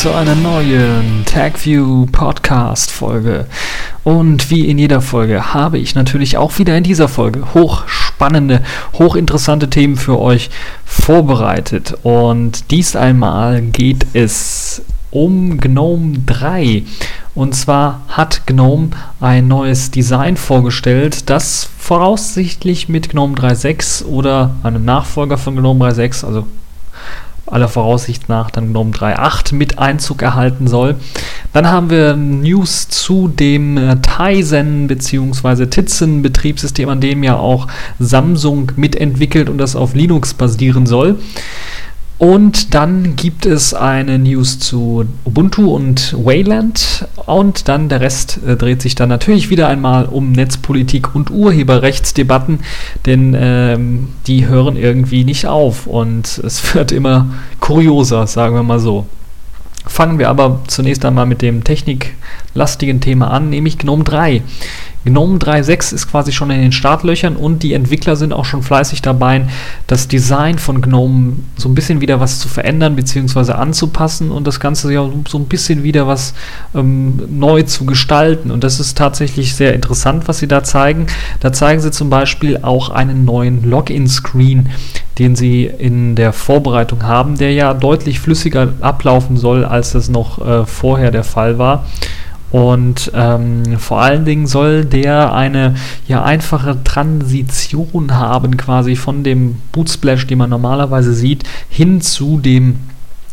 zu einer neuen TagView Podcast Folge. Und wie in jeder Folge habe ich natürlich auch wieder in dieser Folge hochspannende, hochinteressante Themen für euch vorbereitet. Und dies einmal geht es um GNOME 3. Und zwar hat GNOME ein neues Design vorgestellt, das voraussichtlich mit GNOME 3.6 oder einem Nachfolger von GNOME 3.6, also aller Voraussicht nach dann GNOME 3.8 mit Einzug erhalten soll. Dann haben wir News zu dem äh, Tizen bzw. Tizen Betriebssystem, an dem ja auch Samsung mitentwickelt und das auf Linux basieren soll. Und dann gibt es eine News zu Ubuntu und Wayland. Und dann der Rest äh, dreht sich dann natürlich wieder einmal um Netzpolitik und Urheberrechtsdebatten, denn ähm, die hören irgendwie nicht auf und es wird immer kurioser, sagen wir mal so. Fangen wir aber zunächst einmal mit dem techniklastigen Thema an, nämlich GNOME 3. GNOME 3.6 ist quasi schon in den Startlöchern und die Entwickler sind auch schon fleißig dabei, das Design von GNOME so ein bisschen wieder was zu verändern bzw. anzupassen und das Ganze ja so ein bisschen wieder was ähm, neu zu gestalten. Und das ist tatsächlich sehr interessant, was sie da zeigen. Da zeigen sie zum Beispiel auch einen neuen Login-Screen, den sie in der Vorbereitung haben, der ja deutlich flüssiger ablaufen soll, als das noch äh, vorher der Fall war. Und ähm, vor allen Dingen soll der eine ja einfache Transition haben, quasi von dem Bootsplash, den man normalerweise sieht, hin zu dem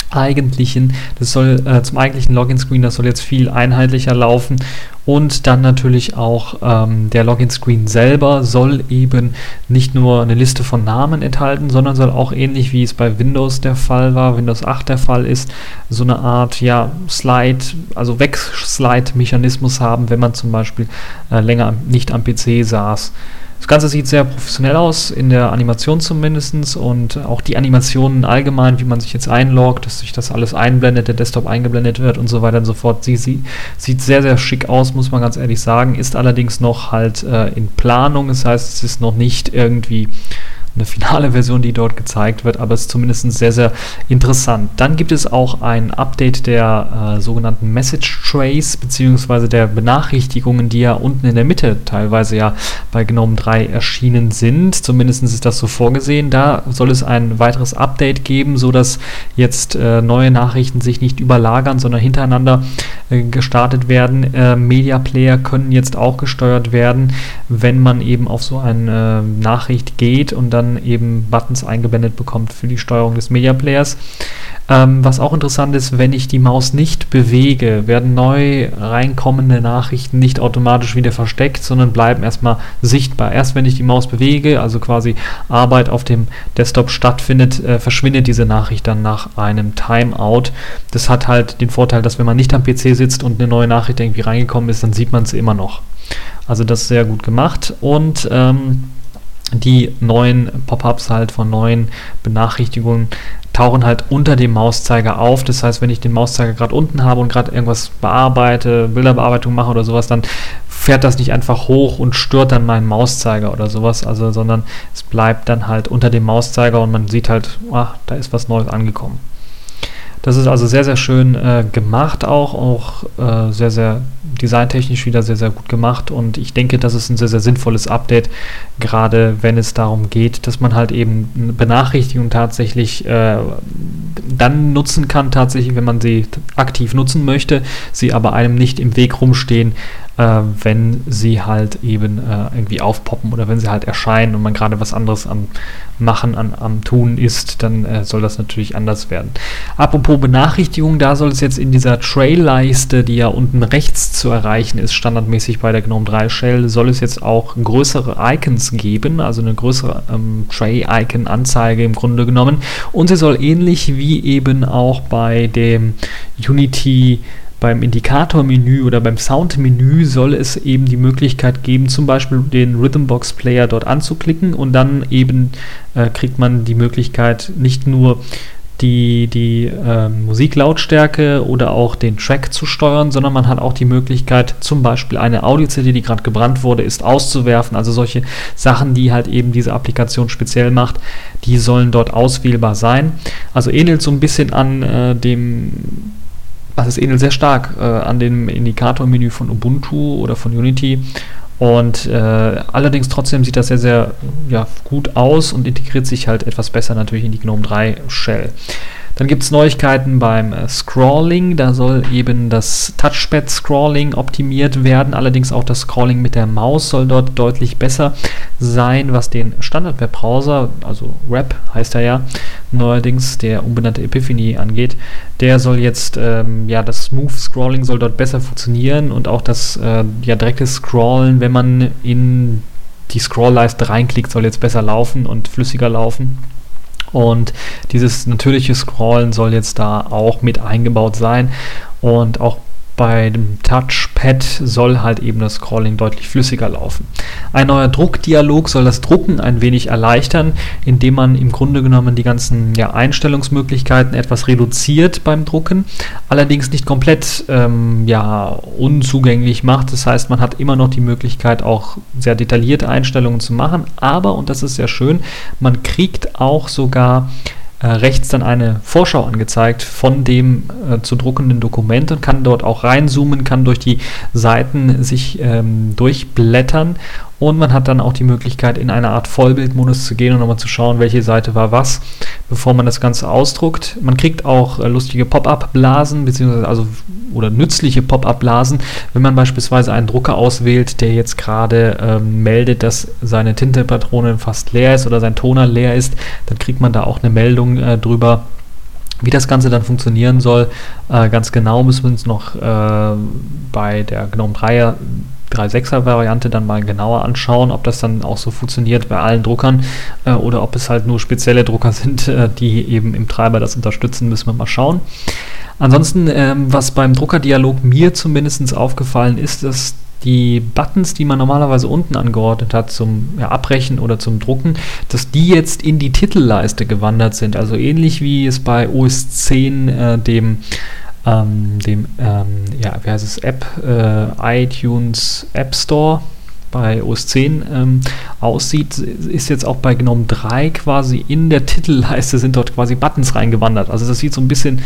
eigentlichen, das soll äh, zum eigentlichen Login-Screen, das soll jetzt viel einheitlicher laufen und dann natürlich auch ähm, der Login-Screen selber soll eben nicht nur eine Liste von Namen enthalten, sondern soll auch ähnlich wie es bei Windows der Fall war, Windows 8 der Fall ist, so eine Art ja Slide, also Wegslide-Mechanismus haben, wenn man zum Beispiel äh, länger nicht am PC saß. Das Ganze sieht sehr professionell aus, in der Animation zumindest und auch die Animationen allgemein, wie man sich jetzt einloggt, dass sich das alles einblendet, der Desktop eingeblendet wird und so weiter und so fort. Sie, sie sieht sehr, sehr schick aus, muss man ganz ehrlich sagen, ist allerdings noch halt äh, in Planung, das heißt, es ist noch nicht irgendwie eine finale Version, die dort gezeigt wird, aber es ist zumindest sehr, sehr interessant. Dann gibt es auch ein Update der äh, sogenannten Message Trays, beziehungsweise der Benachrichtigungen, die ja unten in der Mitte teilweise ja bei GNOME 3 erschienen sind. Zumindest ist das so vorgesehen. Da soll es ein weiteres Update geben, sodass jetzt äh, neue Nachrichten sich nicht überlagern, sondern hintereinander äh, gestartet werden. Äh, Media Player können jetzt auch gesteuert werden, wenn man eben auf so eine äh, Nachricht geht und dann dann eben Buttons eingeblendet bekommt für die Steuerung des Media Players. Ähm, was auch interessant ist, wenn ich die Maus nicht bewege, werden neu reinkommende Nachrichten nicht automatisch wieder versteckt, sondern bleiben erstmal sichtbar. Erst wenn ich die Maus bewege, also quasi Arbeit auf dem Desktop stattfindet, äh, verschwindet diese Nachricht dann nach einem Timeout. Das hat halt den Vorteil, dass wenn man nicht am PC sitzt und eine neue Nachricht irgendwie reingekommen ist, dann sieht man sie immer noch. Also das ist sehr gut gemacht und ähm, die neuen Pop-ups halt von neuen Benachrichtigungen tauchen halt unter dem Mauszeiger auf. Das heißt, wenn ich den Mauszeiger gerade unten habe und gerade irgendwas bearbeite, Bilderbearbeitung mache oder sowas, dann fährt das nicht einfach hoch und stört dann meinen Mauszeiger oder sowas, also sondern es bleibt dann halt unter dem Mauszeiger und man sieht halt, ach, da ist was Neues angekommen. Das ist also sehr, sehr schön äh, gemacht auch, auch äh, sehr, sehr designtechnisch wieder sehr, sehr gut gemacht. Und ich denke, das ist ein sehr, sehr sinnvolles Update, gerade wenn es darum geht, dass man halt eben Benachrichtigungen tatsächlich äh, dann nutzen kann, tatsächlich, wenn man sie aktiv nutzen möchte, sie aber einem nicht im Weg rumstehen, äh, wenn sie halt eben äh, irgendwie aufpoppen oder wenn sie halt erscheinen und man gerade was anderes am Machen, an, am Tun ist, dann äh, soll das natürlich anders werden. Apropos Benachrichtigung, da soll es jetzt in dieser Trail-Leiste, die ja unten rechts zu erreichen ist, standardmäßig bei der GNOME 3 Shell, soll es jetzt auch größere Icons geben, also eine größere ähm, Tray-Icon-Anzeige im Grunde genommen. Und sie soll ähnlich wie eben auch bei dem Unity beim Indikatormenü oder beim Soundmenü soll es eben die Möglichkeit geben, zum Beispiel den Rhythmbox Player dort anzuklicken und dann eben äh, kriegt man die Möglichkeit, nicht nur die, die äh, Musiklautstärke oder auch den Track zu steuern, sondern man hat auch die Möglichkeit, zum Beispiel eine Audio-CD, die gerade gebrannt wurde, ist auszuwerfen. Also solche Sachen, die halt eben diese Applikation speziell macht, die sollen dort auswählbar sein. Also ähnelt so ein bisschen an äh, dem also es ähnelt sehr stark äh, an dem Indikatormenü von Ubuntu oder von Unity. Und äh, allerdings trotzdem sieht das sehr, sehr ja, gut aus und integriert sich halt etwas besser natürlich in die GNOME 3 Shell. Dann gibt es Neuigkeiten beim äh, Scrolling. Da soll eben das Touchpad-Scrolling optimiert werden. Allerdings auch das Scrolling mit der Maus soll dort deutlich besser sein, was den Standard-Webbrowser, also Web heißt er ja, neuerdings der umbenannte Epiphany angeht. Der soll jetzt, ähm, ja, das Smooth Scrolling soll dort besser funktionieren und auch das äh, ja, direkte Scrollen, wenn man in die Scrollleiste reinklickt, soll jetzt besser laufen und flüssiger laufen. Und dieses natürliche Scrollen soll jetzt da auch mit eingebaut sein. Und auch bei dem Touchpad soll halt eben das Scrolling deutlich flüssiger laufen. Ein neuer Druckdialog soll das Drucken ein wenig erleichtern, indem man im Grunde genommen die ganzen ja, Einstellungsmöglichkeiten etwas reduziert beim Drucken, allerdings nicht komplett ähm, ja, unzugänglich macht. Das heißt, man hat immer noch die Möglichkeit, auch sehr detaillierte Einstellungen zu machen, aber, und das ist sehr schön, man kriegt auch sogar äh, rechts dann eine Vorschau angezeigt von dem äh, zu druckenden Dokument und kann dort auch reinzoomen, kann durch die Seiten sich ähm, durchblättern und man hat dann auch die Möglichkeit, in eine Art Vollbildmodus zu gehen und nochmal zu schauen, welche Seite war was, bevor man das Ganze ausdruckt. Man kriegt auch äh, lustige Pop-up-Blasen, beziehungsweise also oder nützliche Pop-up-Blasen, wenn man beispielsweise einen Drucker auswählt, der jetzt gerade ähm, meldet, dass seine Tintepatrone fast leer ist oder sein Toner leer ist, dann kriegt man da auch eine Meldung äh, drüber. Wie das Ganze dann funktionieren soll, äh, ganz genau müssen wir uns noch äh, bei der GNOME 3 3.6er Variante dann mal genauer anschauen, ob das dann auch so funktioniert bei allen Druckern äh, oder ob es halt nur spezielle Drucker sind, äh, die eben im Treiber das unterstützen, müssen wir mal schauen. Ansonsten, ähm, was beim Druckerdialog mir zumindest aufgefallen ist, dass die Buttons, die man normalerweise unten angeordnet hat zum ja, Abbrechen oder zum Drucken, dass die jetzt in die Titelleiste gewandert sind. Also ähnlich wie es bei OS 10 äh, dem ähm, dem, ähm, ja, wie heißt es, App, äh, iTunes App Store bei OS 10 ähm, aussieht, ist jetzt auch bei GNOME 3 quasi in der Titelleiste sind dort quasi Buttons reingewandert. Also das sieht so ein bisschen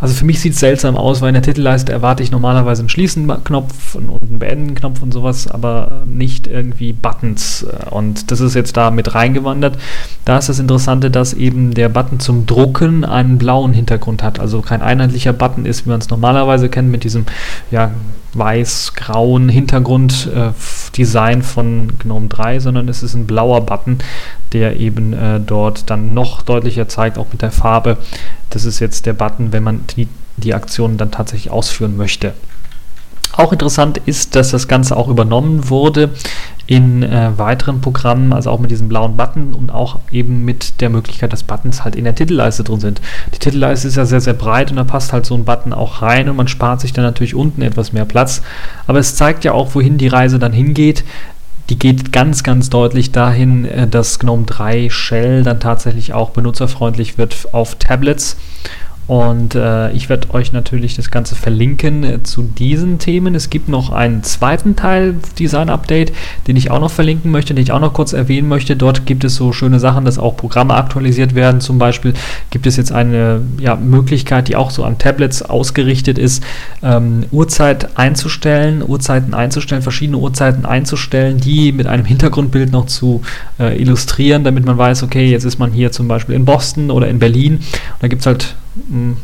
also für mich sieht es seltsam aus, weil in der Titelleiste erwarte ich normalerweise einen Schließen-Knopf und einen Beenden-Knopf und sowas, aber nicht irgendwie Buttons. Und das ist jetzt da mit reingewandert. Da ist das Interessante, dass eben der Button zum Drucken einen blauen Hintergrund hat. Also kein einheitlicher Button ist, wie man es normalerweise kennt, mit diesem ja, weiß-grauen Hintergrunddesign äh, von GNOME 3, sondern es ist ein blauer Button, der eben äh, dort dann noch deutlicher zeigt, auch mit der Farbe, das ist jetzt der Button, wenn man die, die Aktion dann tatsächlich ausführen möchte. Auch interessant ist, dass das Ganze auch übernommen wurde in äh, weiteren Programmen, also auch mit diesem blauen Button und auch eben mit der Möglichkeit, dass Buttons halt in der Titelleiste drin sind. Die Titelleiste ist ja sehr, sehr breit und da passt halt so ein Button auch rein und man spart sich dann natürlich unten etwas mehr Platz. Aber es zeigt ja auch, wohin die Reise dann hingeht die geht ganz, ganz deutlich dahin, äh, dass GNOME 3 Shell dann tatsächlich auch benutzerfreundlich wird auf Tablets und äh, ich werde euch natürlich das Ganze verlinken äh, zu diesen Themen. Es gibt noch einen zweiten Teil Design Update, den ich auch noch verlinken möchte, den ich auch noch kurz erwähnen möchte. Dort gibt es so schöne Sachen, dass auch Programme aktualisiert werden. Zum Beispiel gibt es jetzt eine ja, Möglichkeit, die auch so an Tablets ausgerichtet ist, ähm, Uhrzeit einzustellen, Uhrzeiten einzustellen, verschiedene Uhrzeiten einzustellen, die mit einem Hintergrundbild noch zu äh, illustrieren, damit man weiß, okay, jetzt ist man hier zum Beispiel in Boston oder in Berlin. Und da gibt es halt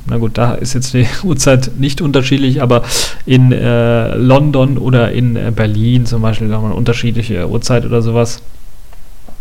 na gut, da ist jetzt die Uhrzeit nicht unterschiedlich, aber in äh, London oder in äh, Berlin zum Beispiel haben wir eine unterschiedliche Uhrzeit oder sowas.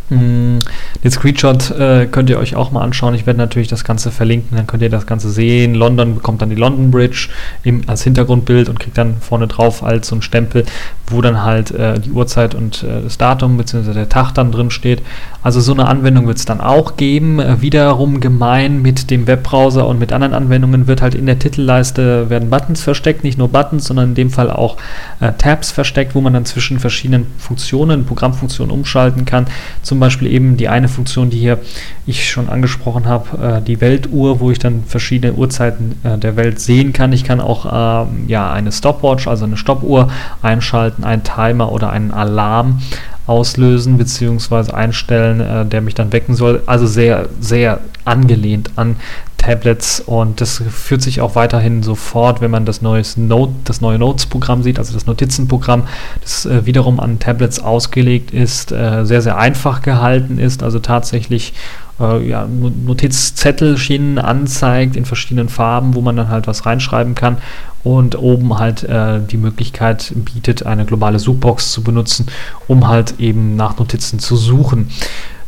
Mm, den Screenshot äh, könnt ihr euch auch mal anschauen. Ich werde natürlich das Ganze verlinken, dann könnt ihr das Ganze sehen. London bekommt dann die London Bridge im, als Hintergrundbild und kriegt dann vorne drauf als so ein Stempel, wo dann halt äh, die Uhrzeit und äh, das Datum bzw. der Tag dann drin steht. Also so eine Anwendung wird es dann auch geben. Äh, wiederum gemein mit dem Webbrowser und mit anderen Anwendungen wird halt in der Titelleiste werden Buttons versteckt, nicht nur Buttons, sondern in dem Fall auch äh, Tabs versteckt, wo man dann zwischen verschiedenen Funktionen, Programmfunktionen umschalten kann. Zum Beispiel eben die eine Funktion, die hier ich schon angesprochen habe, äh, die Weltuhr, wo ich dann verschiedene Uhrzeiten äh, der Welt sehen kann. Ich kann auch ähm, ja eine Stopwatch, also eine Stoppuhr einschalten, einen Timer oder einen Alarm auslösen bzw. einstellen, äh, der mich dann wecken soll. Also sehr, sehr angelehnt an Tablets und das führt sich auch weiterhin so fort, wenn man das, neues Note, das neue Notes-Programm sieht, also das Notizenprogramm, das äh, wiederum an Tablets ausgelegt ist, äh, sehr, sehr einfach gehalten ist, also tatsächlich äh, ja, Notizzettelchen anzeigt in verschiedenen Farben, wo man dann halt was reinschreiben kann und oben halt äh, die Möglichkeit bietet, eine globale Suchbox zu benutzen, um halt eben nach Notizen zu suchen.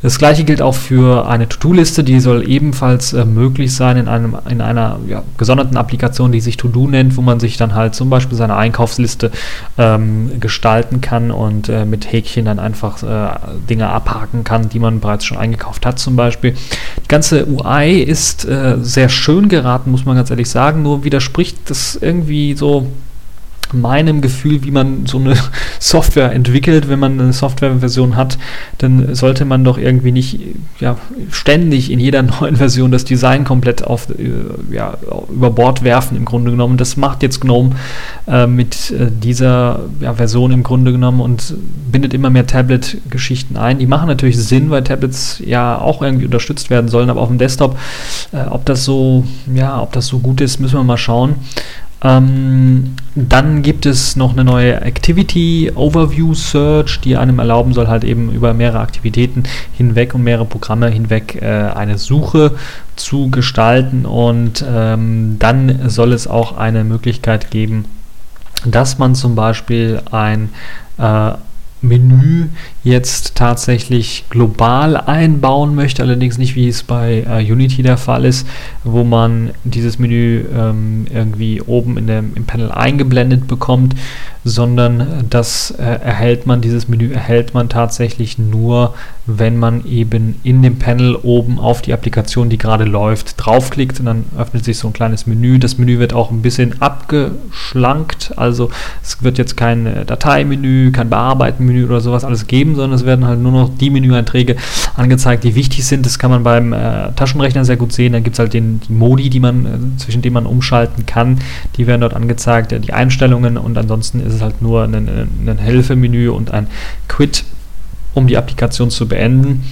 Das gleiche gilt auch für eine To-Do-Liste, die soll ebenfalls äh, möglich sein in, einem, in einer ja, gesonderten Applikation, die sich To-Do nennt, wo man sich dann halt zum Beispiel seine Einkaufsliste ähm, gestalten kann und äh, mit Häkchen dann einfach äh, Dinge abhaken kann, die man bereits schon eingekauft hat zum Beispiel. Die ganze UI ist äh, sehr schön geraten, muss man ganz ehrlich sagen, nur widerspricht das irgendwie so meinem Gefühl, wie man so eine Software entwickelt, wenn man eine Softwareversion hat, dann sollte man doch irgendwie nicht ja, ständig in jeder neuen Version das Design komplett auf, äh, ja, über Bord werfen im Grunde genommen. Das macht jetzt GNOME äh, mit äh, dieser ja, Version im Grunde genommen und bindet immer mehr Tablet-Geschichten ein. Die machen natürlich Sinn, weil Tablets ja auch irgendwie unterstützt werden sollen, aber auf dem Desktop, äh, ob das so, ja, ob das so gut ist, müssen wir mal schauen. Ähm, dann gibt es noch eine neue Activity Overview Search, die einem erlauben soll, halt eben über mehrere Aktivitäten hinweg und mehrere Programme hinweg äh, eine Suche zu gestalten. Und ähm, dann soll es auch eine Möglichkeit geben, dass man zum Beispiel ein äh, Menü jetzt tatsächlich global einbauen möchte, allerdings nicht wie es bei äh, Unity der Fall ist, wo man dieses Menü ähm, irgendwie oben in dem, im Panel eingeblendet bekommt, sondern das äh, erhält man, dieses Menü erhält man tatsächlich nur, wenn man eben in dem Panel oben auf die Applikation, die gerade läuft, draufklickt und dann öffnet sich so ein kleines Menü. Das Menü wird auch ein bisschen abgeschlankt, also es wird jetzt kein äh, Dateimenü, kein Bearbeiten-Menü oder sowas alles geben, sondern es werden halt nur noch die Menüeinträge angezeigt, die wichtig sind. Das kann man beim äh, Taschenrechner sehr gut sehen. Da gibt es halt den, die Modi, die man, äh, zwischen denen man umschalten kann. Die werden dort angezeigt, äh, die Einstellungen und ansonsten ist es halt nur ein, ein Hilfemenü und ein Quit, um die Applikation zu beenden.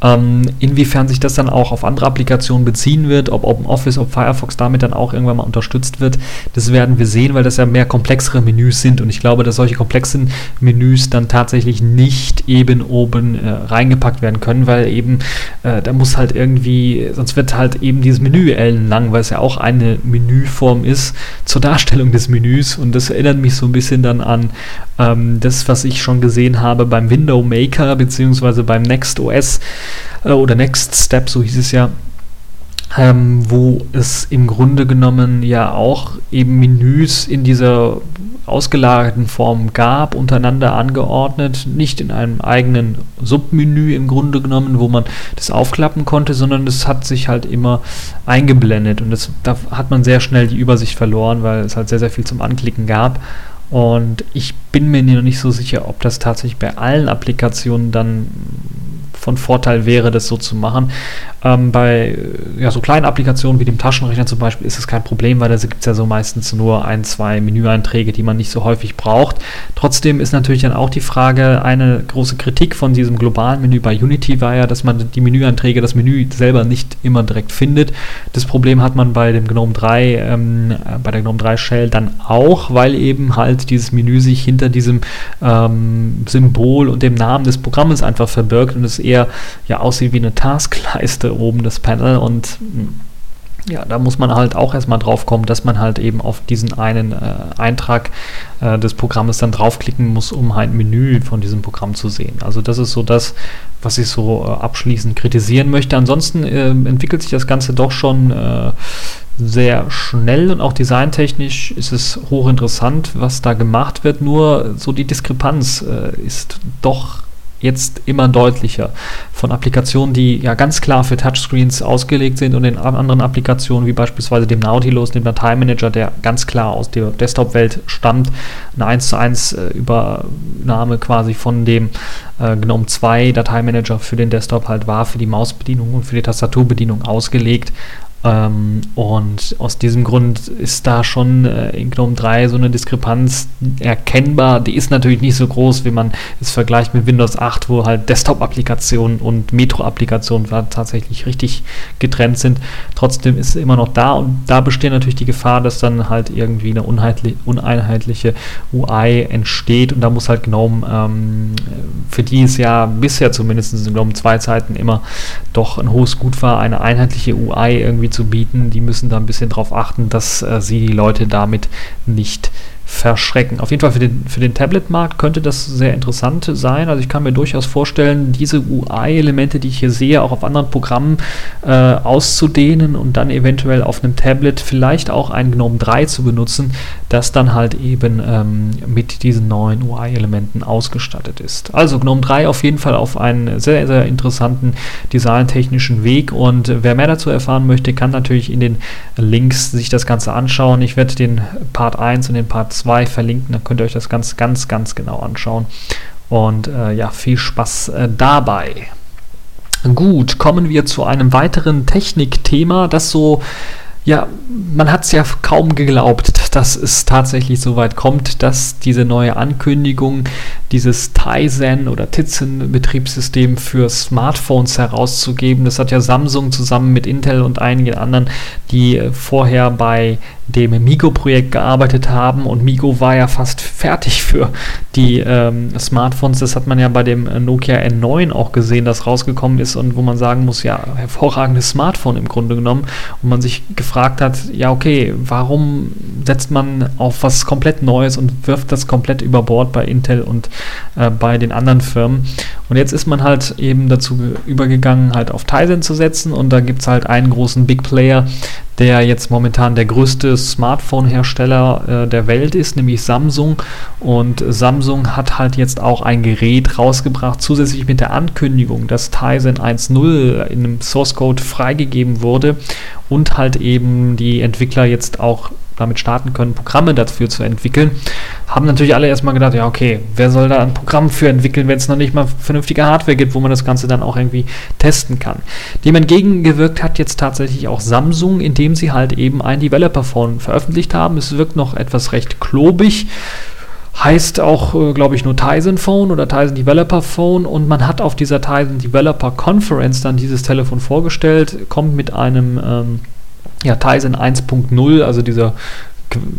Ähm, inwiefern sich das dann auch auf andere Applikationen beziehen wird, ob OpenOffice, ob Firefox damit dann auch irgendwann mal unterstützt wird, das werden wir sehen, weil das ja mehr komplexere Menüs sind. Und ich glaube, dass solche komplexen Menüs dann tatsächlich nicht eben oben äh, reingepackt werden können, weil eben äh, da muss halt irgendwie, sonst wird halt eben dieses Menü ellenlang, weil es ja auch eine Menüform ist zur Darstellung des Menüs. Und das erinnert mich so ein bisschen dann an ähm, das, was ich schon gesehen habe beim Window Maker beziehungsweise beim Next OS oder Next Step, so hieß es ja, ähm, wo es im Grunde genommen ja auch eben Menüs in dieser ausgelagerten Form gab, untereinander angeordnet, nicht in einem eigenen Submenü im Grunde genommen, wo man das aufklappen konnte, sondern es hat sich halt immer eingeblendet und das, da hat man sehr schnell die Übersicht verloren, weil es halt sehr, sehr viel zum Anklicken gab. Und ich bin mir noch nicht so sicher, ob das tatsächlich bei allen Applikationen dann von Vorteil wäre, das so zu machen. Ähm, bei ja, so kleinen Applikationen wie dem Taschenrechner zum Beispiel ist es kein Problem, weil da gibt es ja so meistens nur ein, zwei Menüeinträge, die man nicht so häufig braucht. Trotzdem ist natürlich dann auch die Frage, eine große Kritik von diesem globalen Menü bei Unity war ja, dass man die Menüeinträge, das Menü selber nicht immer direkt findet. Das Problem hat man bei dem GNOME 3, ähm, bei der GNOME 3 Shell dann auch, weil eben halt dieses Menü sich hinter diesem ähm, Symbol und dem Namen des Programmes einfach verbirgt und es eher ja aussieht wie eine Taskleiste oben das Panel und hm, ja, da muss man halt auch erstmal drauf kommen, dass man halt eben auf diesen einen äh, Eintrag äh, des Programmes dann draufklicken muss, um halt ein Menü von diesem Programm zu sehen. Also das ist so das, was ich so äh, abschließend kritisieren möchte. Ansonsten äh, entwickelt sich das Ganze doch schon äh, sehr schnell und auch designtechnisch ist es hochinteressant, was da gemacht wird. Nur so die Diskrepanz äh, ist doch jetzt immer deutlicher von Applikationen, die ja ganz klar für Touchscreens ausgelegt sind und in anderen Applikationen wie beispielsweise dem Nautilus, dem Dateimanager, der ganz klar aus der Desktop-Welt stammt, eine 1 zu 1 äh, Übernahme quasi von dem äh, GNOME 2 Dateimanager für den Desktop halt war, für die Mausbedienung und für die Tastaturbedienung ausgelegt. Ähm, und aus diesem Grund ist da schon äh, in GNOME 3 so eine Diskrepanz erkennbar. Die ist natürlich nicht so groß, wie man es vergleicht mit Windows 8, wo halt Desktop-Applikationen und Metro-Applikationen tatsächlich richtig getrennt sind. Trotzdem ist es immer noch da und da besteht natürlich die Gefahr, dass dann halt irgendwie eine uneinheitliche UI entsteht und da muss halt GNOME, ähm, für die es ja bisher zumindest in GNOME 2 Zeiten immer doch ein hohes Gut war, eine einheitliche UI irgendwie irgendwie zu bieten. Die müssen da ein bisschen darauf achten, dass äh, sie die Leute damit nicht verschrecken. Auf jeden Fall für den, für den Tablet-Markt könnte das sehr interessant sein. Also ich kann mir durchaus vorstellen, diese UI-Elemente, die ich hier sehe, auch auf anderen Programmen äh, auszudehnen und dann eventuell auf einem Tablet vielleicht auch ein GNOME 3 zu benutzen, das dann halt eben ähm, mit diesen neuen UI-Elementen ausgestattet ist. Also GNOME 3 auf jeden Fall auf einen sehr, sehr interessanten designtechnischen Weg und wer mehr dazu erfahren möchte, kann natürlich in den Links sich das Ganze anschauen. Ich werde den Part 1 und den Part 2 verlinken, dann könnt ihr euch das ganz, ganz, ganz genau anschauen. Und äh, ja, viel Spaß äh, dabei. Gut, kommen wir zu einem weiteren Technikthema, das so ja, man hat es ja kaum geglaubt, dass es tatsächlich so weit kommt, dass diese neue Ankündigung, dieses Tizen oder Tizen-Betriebssystem für Smartphones herauszugeben, das hat ja Samsung zusammen mit Intel und einigen anderen, die vorher bei dem Migo-Projekt gearbeitet haben und Migo war ja fast fertig für die ähm, Smartphones. Das hat man ja bei dem Nokia N9 auch gesehen, das rausgekommen ist und wo man sagen muss, ja, hervorragendes Smartphone im Grunde genommen und man sich gefragt hat, ja, okay, warum setzt man auf was komplett Neues und wirft das komplett über Bord bei Intel und äh, bei den anderen Firmen. Und jetzt ist man halt eben dazu übergegangen, halt auf Tizen zu setzen und da gibt es halt einen großen Big Player, der jetzt momentan der größte Smartphone-Hersteller äh, der Welt ist, nämlich Samsung. Und Samsung hat halt jetzt auch ein Gerät rausgebracht, zusätzlich mit der Ankündigung, dass Tizen 1.0 in einem Source Code freigegeben wurde und halt eben die Entwickler jetzt auch damit starten können, Programme dafür zu entwickeln, haben natürlich alle erstmal gedacht, ja, okay, wer soll da ein Programm für entwickeln, wenn es noch nicht mal vernünftige Hardware gibt, wo man das Ganze dann auch irgendwie testen kann. Dem entgegengewirkt hat jetzt tatsächlich auch Samsung, indem sie halt eben ein Developer-Phone veröffentlicht haben. Es wirkt noch etwas recht klobig heißt auch, äh, glaube ich, nur Tizen Phone oder Tizen Developer Phone und man hat auf dieser Tizen Developer Conference dann dieses Telefon vorgestellt, kommt mit einem ähm, ja, Tizen 1.0, also dieser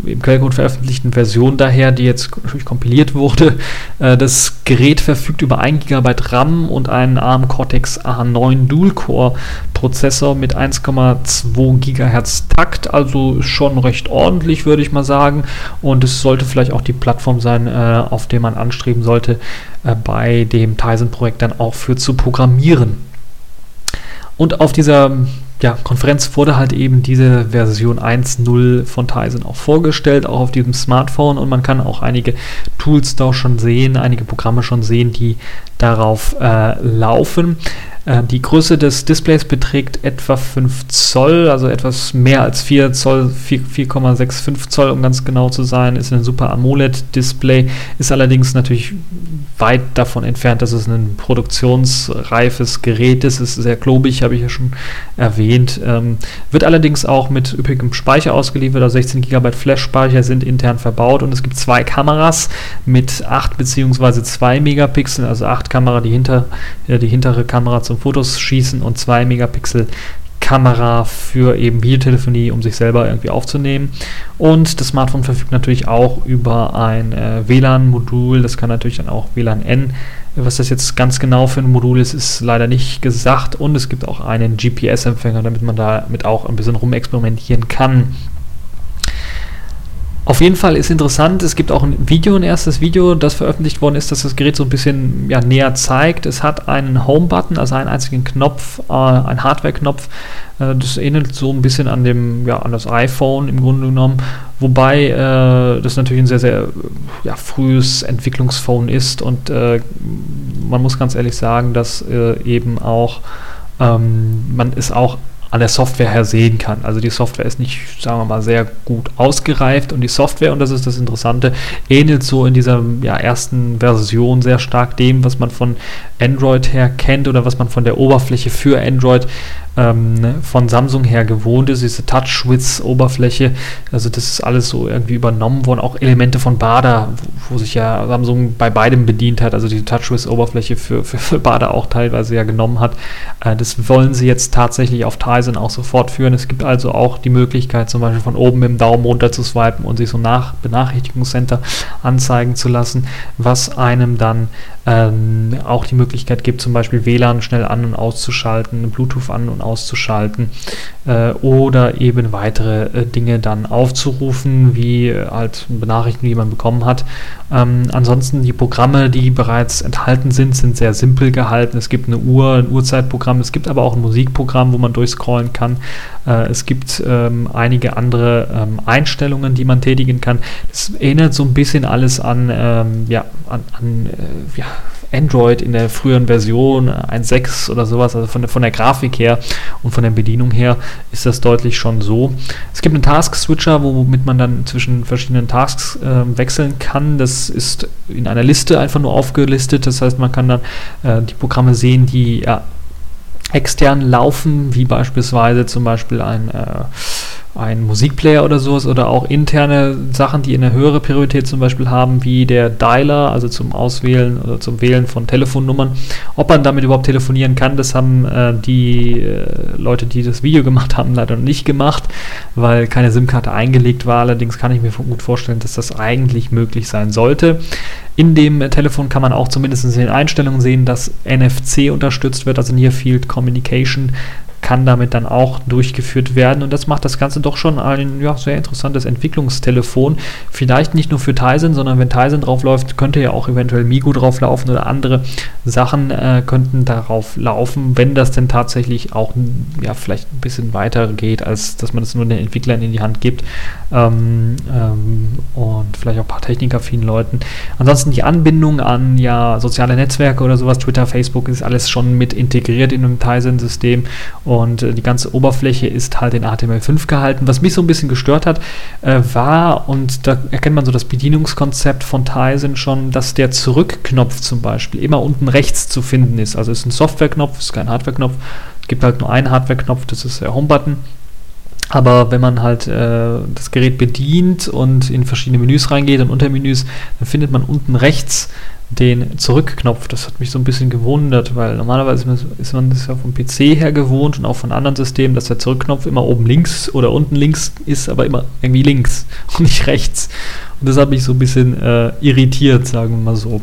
im Quellcode veröffentlichten Version daher, die jetzt natürlich kompiliert wurde. Äh, das Gerät verfügt über 1 GB RAM und einen ARM Cortex A9 Dual-Core Prozessor mit 1,2 GHz Takt, also schon recht ordentlich, würde ich mal sagen. Und es sollte vielleicht auch die Plattform sein, äh, auf der man anstreben sollte, äh, bei dem Tizen-Projekt dann auch für zu programmieren. Und auf dieser ja, Konferenz wurde halt eben diese Version 1.0 von Tizen auch vorgestellt, auch auf diesem Smartphone. Und man kann auch einige Tools da schon sehen, einige Programme schon sehen, die darauf äh, laufen. Äh, die Größe des Displays beträgt etwa 5 Zoll, also etwas mehr als 4 Zoll, 4,65 Zoll, um ganz genau zu sein, ist ein super AMOLED-Display, ist allerdings natürlich weit davon entfernt, dass es ein produktionsreifes Gerät ist, ist sehr klobig, habe ich ja schon erwähnt, ähm, wird allerdings auch mit üppigem Speicher ausgeliefert, also 16 GB Flash-Speicher sind intern verbaut und es gibt zwei Kameras mit 8 bzw. 2 Megapixel, also 8 Kamera, die, hinter, äh, die hintere Kamera zum Fotos schießen und 2 Megapixel Kamera für eben Videotelefonie, um sich selber irgendwie aufzunehmen. Und das Smartphone verfügt natürlich auch über ein äh, WLAN-Modul, das kann natürlich dann auch WLAN N. Was das jetzt ganz genau für ein Modul ist, ist leider nicht gesagt. Und es gibt auch einen GPS-Empfänger, damit man damit auch ein bisschen rumexperimentieren kann. Auf jeden Fall ist interessant, es gibt auch ein Video, ein erstes Video, das veröffentlicht worden ist, das das Gerät so ein bisschen ja, näher zeigt. Es hat einen Home-Button, also einen einzigen Knopf, äh, einen Hardware-Knopf. Äh, das ähnelt so ein bisschen an, dem, ja, an das iPhone im Grunde genommen. Wobei äh, das natürlich ein sehr, sehr ja, frühes Entwicklungsphone ist und äh, man muss ganz ehrlich sagen, dass äh, eben auch ähm, man ist auch an der Software her sehen kann. Also die Software ist nicht, sagen wir mal, sehr gut ausgereift und die Software, und das ist das Interessante, ähnelt so in dieser ja, ersten Version sehr stark dem, was man von Android her kennt oder was man von der Oberfläche für Android ähm, von Samsung her gewohnt ist, diese Touch-Width-Oberfläche. Also das ist alles so irgendwie übernommen worden. Auch Elemente von Bada, wo, wo sich ja Samsung bei beidem bedient hat, also die Touch-Width-Oberfläche für, für, für Bada auch teilweise ja genommen hat. Äh, das wollen sie jetzt tatsächlich auf Tizen auch so fortführen. Es gibt also auch die Möglichkeit, zum Beispiel von oben mit dem Daumen runter zu swipen und sich so nach Benachrichtigungscenter anzeigen zu lassen, was einem dann ähm, auch die Möglichkeit gibt, zum Beispiel WLAN schnell an- und auszuschalten, Bluetooth an- und auszuschalten äh, oder eben weitere äh, Dinge dann aufzurufen, wie äh, halt Benachrichtigungen, die man bekommen hat. Ähm, ansonsten die Programme, die bereits enthalten sind, sind sehr simpel gehalten. Es gibt eine Uhr, ein Uhrzeitprogramm, es gibt aber auch ein Musikprogramm, wo man durchscrollen kann. Äh, es gibt ähm, einige andere ähm, Einstellungen, die man tätigen kann. Das erinnert so ein bisschen alles an, ähm, ja, an, an äh, ja, Android in der früheren Version 1.6 oder sowas, also von der, von der Grafik her und von der Bedienung her ist das deutlich schon so. Es gibt einen Task-Switcher, womit man dann zwischen verschiedenen Tasks äh, wechseln kann. Das ist in einer Liste einfach nur aufgelistet. Das heißt, man kann dann äh, die Programme sehen, die ja, extern laufen, wie beispielsweise zum Beispiel ein äh, ein Musikplayer oder sowas oder auch interne Sachen, die eine höhere Priorität zum Beispiel haben, wie der Dialer, also zum Auswählen oder zum Wählen von Telefonnummern. Ob man damit überhaupt telefonieren kann, das haben äh, die äh, Leute, die das Video gemacht haben, leider noch nicht gemacht, weil keine SIM-Karte eingelegt war. Allerdings kann ich mir gut vorstellen, dass das eigentlich möglich sein sollte. In dem Telefon kann man auch zumindest in den Einstellungen sehen, dass NFC unterstützt wird, also Near Field Communication kann damit dann auch durchgeführt werden und das macht das Ganze doch schon ein ja, sehr interessantes Entwicklungstelefon. Vielleicht nicht nur für Tizen, sondern wenn Tizen drauf läuft, könnte ja auch eventuell Migo drauf laufen oder andere Sachen äh, könnten darauf laufen, wenn das denn tatsächlich auch ja, vielleicht ein bisschen weiter geht, als dass man es nur den Entwicklern in die Hand gibt ähm, ähm, und vielleicht auch ein paar technikaffinen Leuten. Ansonsten die Anbindung an ja, soziale Netzwerke oder sowas, Twitter, Facebook ist alles schon mit integriert in einem Tizen-System und äh, die ganze Oberfläche ist halt in HTML5 gehalten. Was mich so ein bisschen gestört hat, äh, war, und da erkennt man so das Bedienungskonzept von Tizen schon, dass der Zurückknopf zum Beispiel immer unten rechts zu finden ist. Also es ist ein Softwareknopf, ist kein Hardwareknopf. Es gibt halt nur einen Hardwareknopf, das ist der Home-Button. Aber wenn man halt äh, das Gerät bedient und in verschiedene Menüs reingeht und Untermenüs, dann findet man unten rechts den Zurückknopf. Das hat mich so ein bisschen gewundert, weil normalerweise ist man das ja vom PC her gewohnt und auch von anderen Systemen, dass der Zurückknopf immer oben links oder unten links ist, aber immer irgendwie links und nicht rechts. Und das hat mich so ein bisschen äh, irritiert, sagen wir mal so.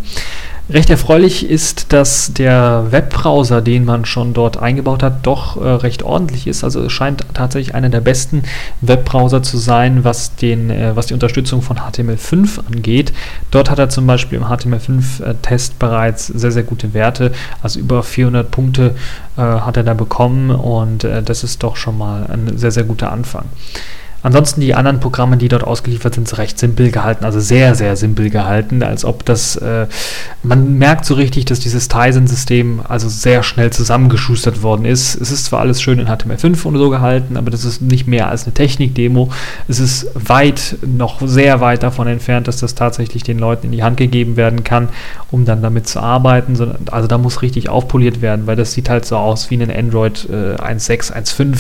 Recht erfreulich ist, dass der Webbrowser, den man schon dort eingebaut hat, doch äh, recht ordentlich ist. Also es scheint tatsächlich einer der besten Webbrowser zu sein, was, den, äh, was die Unterstützung von HTML5 angeht. Dort hat er zum Beispiel im HTML5-Test äh, bereits sehr, sehr gute Werte. Also über 400 Punkte äh, hat er da bekommen und äh, das ist doch schon mal ein sehr, sehr guter Anfang. Ansonsten die anderen Programme, die dort ausgeliefert sind, sind recht simpel gehalten, also sehr, sehr simpel gehalten, als ob das, äh, man merkt so richtig, dass dieses Tizen-System also sehr schnell zusammengeschustert worden ist. Es ist zwar alles schön in HTML5 und so gehalten, aber das ist nicht mehr als eine Technik-Demo. Es ist weit, noch sehr weit davon entfernt, dass das tatsächlich den Leuten in die Hand gegeben werden kann, um dann damit zu arbeiten. Also da muss richtig aufpoliert werden, weil das sieht halt so aus wie ein Android äh, 1.6, 1.5,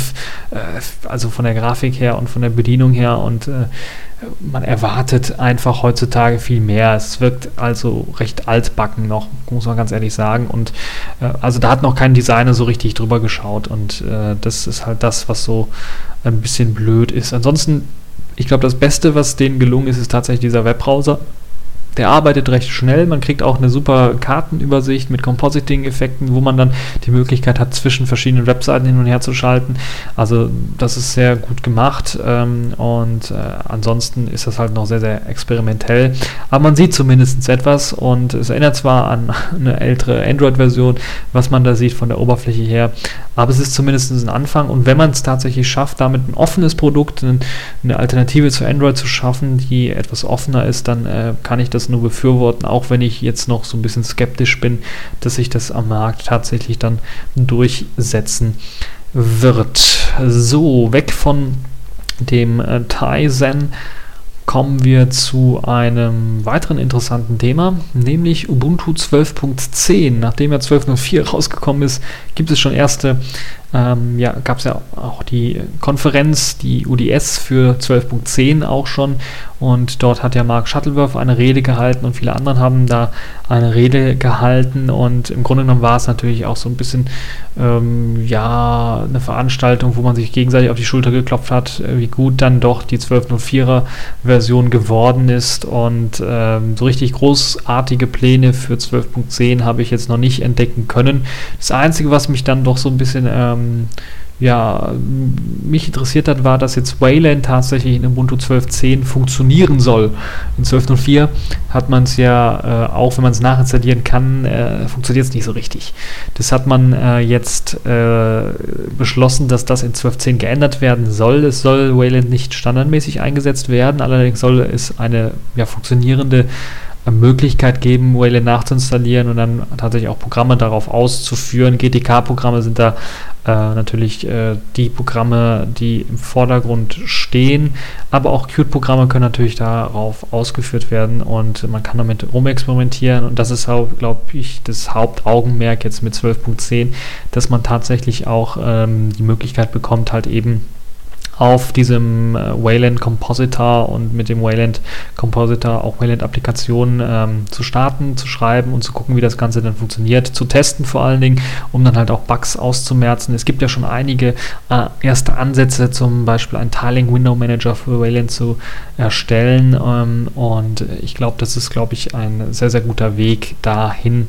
äh, also von der Grafik her und von der der Bedienung her und äh, man erwartet einfach heutzutage viel mehr. Es wirkt also recht altbacken noch, muss man ganz ehrlich sagen. Und äh, also da hat noch kein Designer so richtig drüber geschaut und äh, das ist halt das, was so ein bisschen blöd ist. Ansonsten, ich glaube, das Beste, was denen gelungen ist, ist tatsächlich dieser Webbrowser. Der arbeitet recht schnell, man kriegt auch eine super Kartenübersicht mit Compositing-Effekten, wo man dann die Möglichkeit hat, zwischen verschiedenen Webseiten hin und her zu schalten. Also das ist sehr gut gemacht ähm, und äh, ansonsten ist das halt noch sehr, sehr experimentell. Aber man sieht zumindest etwas und es erinnert zwar an eine ältere Android-Version, was man da sieht von der Oberfläche her, aber es ist zumindest ein Anfang und wenn man es tatsächlich schafft, damit ein offenes Produkt, eine Alternative zu Android zu schaffen, die etwas offener ist, dann äh, kann ich das nur befürworten, auch wenn ich jetzt noch so ein bisschen skeptisch bin, dass sich das am Markt tatsächlich dann durchsetzen wird. So, weg von dem äh, Tizen kommen wir zu einem weiteren interessanten Thema, nämlich Ubuntu 12.10. Nachdem ja 12.04 rausgekommen ist, gibt es schon erste ähm, ja, gab es ja auch die Konferenz, die UDS für 12.10 auch schon. Und dort hat ja Mark Shuttleworth eine Rede gehalten und viele anderen haben da eine Rede gehalten. Und im Grunde genommen war es natürlich auch so ein bisschen, ähm, ja, eine Veranstaltung, wo man sich gegenseitig auf die Schulter geklopft hat, wie gut dann doch die 12.04er Version geworden ist. Und ähm, so richtig großartige Pläne für 12.10 habe ich jetzt noch nicht entdecken können. Das Einzige, was mich dann doch so ein bisschen ähm, ähm, ja, mich interessiert hat, war, dass jetzt Wayland tatsächlich in Ubuntu 12.10 funktionieren soll. In 12.04 hat man es ja, äh, auch wenn man es nachinstallieren kann, äh, funktioniert es nicht so richtig. Das hat man äh, jetzt äh, beschlossen, dass das in 12.10 geändert werden soll. Es soll Wayland nicht standardmäßig eingesetzt werden, allerdings soll es eine ja, funktionierende Möglichkeit geben, Wayland nachzuinstallieren und dann tatsächlich auch Programme darauf auszuführen. GTK-Programme sind da äh, natürlich äh, die Programme, die im Vordergrund stehen, aber auch Qt-Programme können natürlich darauf ausgeführt werden und man kann damit rumexperimentieren. Und das ist, glaube ich, das Hauptaugenmerk jetzt mit 12.10, dass man tatsächlich auch ähm, die Möglichkeit bekommt, halt eben auf diesem äh, Wayland Compositor und mit dem Wayland Compositor auch Wayland-Applikationen ähm, zu starten, zu schreiben und zu gucken, wie das Ganze dann funktioniert, zu testen vor allen Dingen, um dann halt auch Bugs auszumerzen. Es gibt ja schon einige äh, erste Ansätze, zum Beispiel einen Tiling Window Manager für Wayland zu erstellen ähm, und ich glaube, das ist, glaube ich, ein sehr, sehr guter Weg dahin,